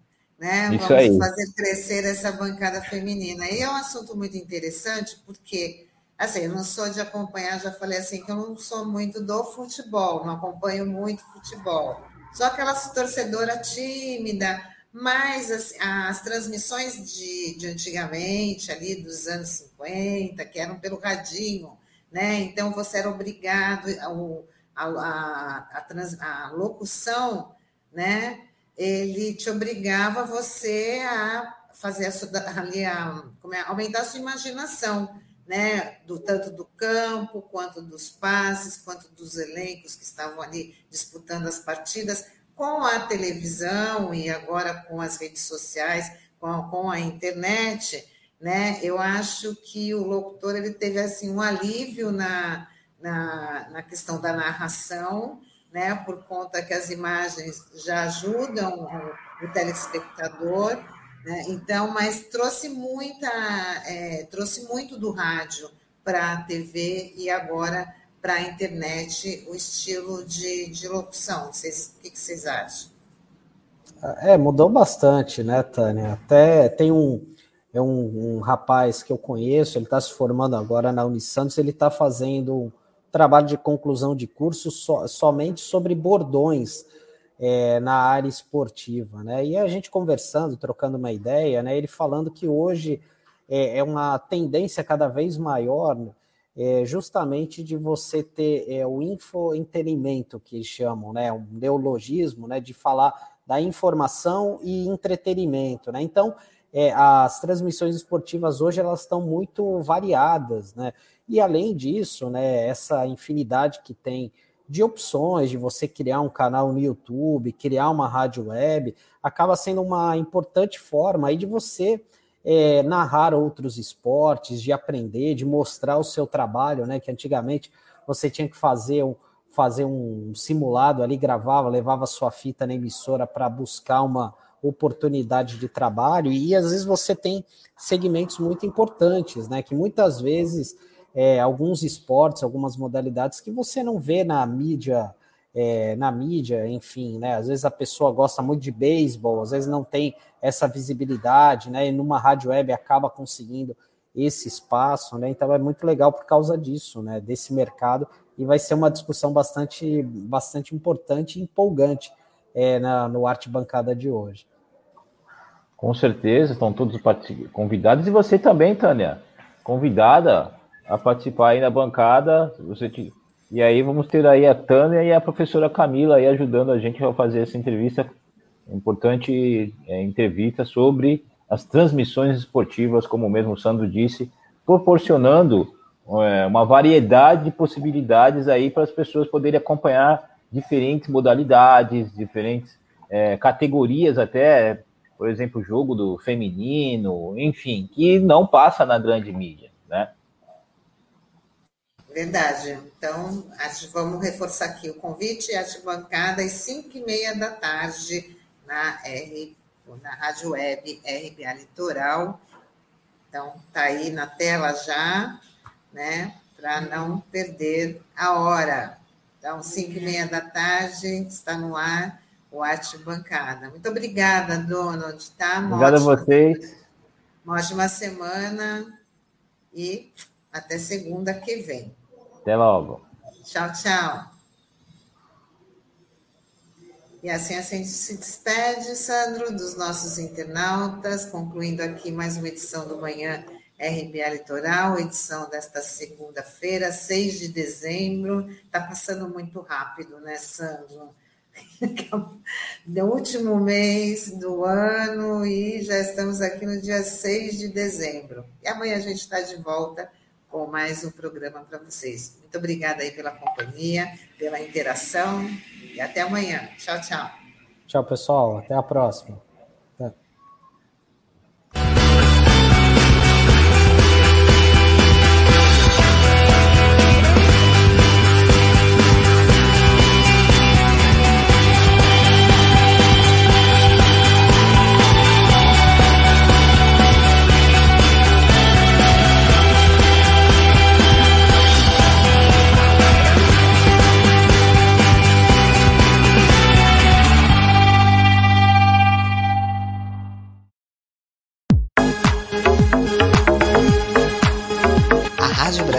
A: né? Isso Vamos aí. fazer crescer essa bancada feminina. E é um assunto muito interessante, porque, assim, eu não sou de acompanhar, já falei assim, que eu não sou muito do futebol, não acompanho muito futebol. Sou aquela torcedora tímida, mas as, as transmissões de, de antigamente, ali dos anos 50, que eram pelo radinho, né? Então você era obrigado, a, a, a, a, trans, a locução, né? ele te obrigava você a fazer a, ali a, é, aumentar a sua imaginação, né? Do tanto do campo, quanto dos passes, quanto dos elencos que estavam ali disputando as partidas, com a televisão e agora com as redes sociais, com a, com a internet, né? Eu acho que o locutor ele teve assim um alívio na, na, na questão da narração né, por conta que as imagens já ajudam o, o telespectador, né, então, mas trouxe muita, é, trouxe muito do rádio para a TV e agora para a internet o estilo de, de locução. Vocês, o que, que vocês acham?
B: É, mudou bastante, né, Tânia? Até tem um, é um, um rapaz que eu conheço, ele está se formando agora na Unisantos, ele está fazendo trabalho de conclusão de curso so, somente sobre bordões é, na área esportiva, né? E a gente conversando, trocando uma ideia, né? Ele falando que hoje é, é uma tendência cada vez maior, é, justamente de você ter é, o infoentendimento que chamam, né? Um neologismo, né? De falar da informação e entretenimento, né? Então é, as transmissões esportivas hoje elas estão muito variadas, né? E além disso, né, essa infinidade que tem de opções de você criar um canal no YouTube, criar uma rádio web, acaba sendo uma importante forma aí de você é, narrar outros esportes, de aprender, de mostrar o seu trabalho, né? Que antigamente você tinha que fazer um, fazer um simulado ali, gravava, levava sua fita na emissora para buscar uma oportunidade de trabalho, e às vezes você tem segmentos muito importantes, né? Que muitas vezes é, alguns esportes, algumas modalidades que você não vê na mídia, é, na mídia, enfim, né? Às vezes a pessoa gosta muito de beisebol, às vezes não tem essa visibilidade, né? E numa rádio web acaba conseguindo esse espaço, né? Então é muito legal por causa disso, né? Desse mercado e vai ser uma discussão bastante, bastante importante e empolgante é, na, no Arte Bancada de hoje.
C: Com certeza, estão todos convidados e você também, Tânia, convidada a participar aí na bancada. Você te... E aí vamos ter aí a Tânia e a professora Camila aí ajudando a gente a fazer essa entrevista, importante é, entrevista sobre as transmissões esportivas, como mesmo o Sandro disse, proporcionando é, uma variedade de possibilidades aí para as pessoas poderem acompanhar diferentes modalidades, diferentes é, categorias até, por exemplo, jogo do feminino, enfim, que não passa na grande mídia, né?
A: Verdade. Então, acho, vamos reforçar aqui o convite, a bancada às 5 e meia da tarde na, R, na Rádio Web RBA Litoral. Então, está aí na tela já, né? Para não perder a hora. Então, 5 e meia da tarde, está no ar o Arte Bancada. Muito obrigada, Donald. Tá?
C: Obrigada a vocês.
A: Uma ótima semana e até segunda que vem.
C: Até logo.
A: Tchau, tchau. E assim a gente se despede, Sandro, dos nossos internautas, concluindo aqui mais uma edição do Manhã RBA Litoral, edição desta segunda-feira, 6 de dezembro. Está passando muito rápido, né, Sandro? No último mês do ano e já estamos aqui no dia 6 de dezembro. E amanhã a gente está de volta com mais um programa para vocês. Muito obrigada aí pela companhia, pela interação e até amanhã. Tchau, tchau.
B: Tchau, pessoal. Até a próxima.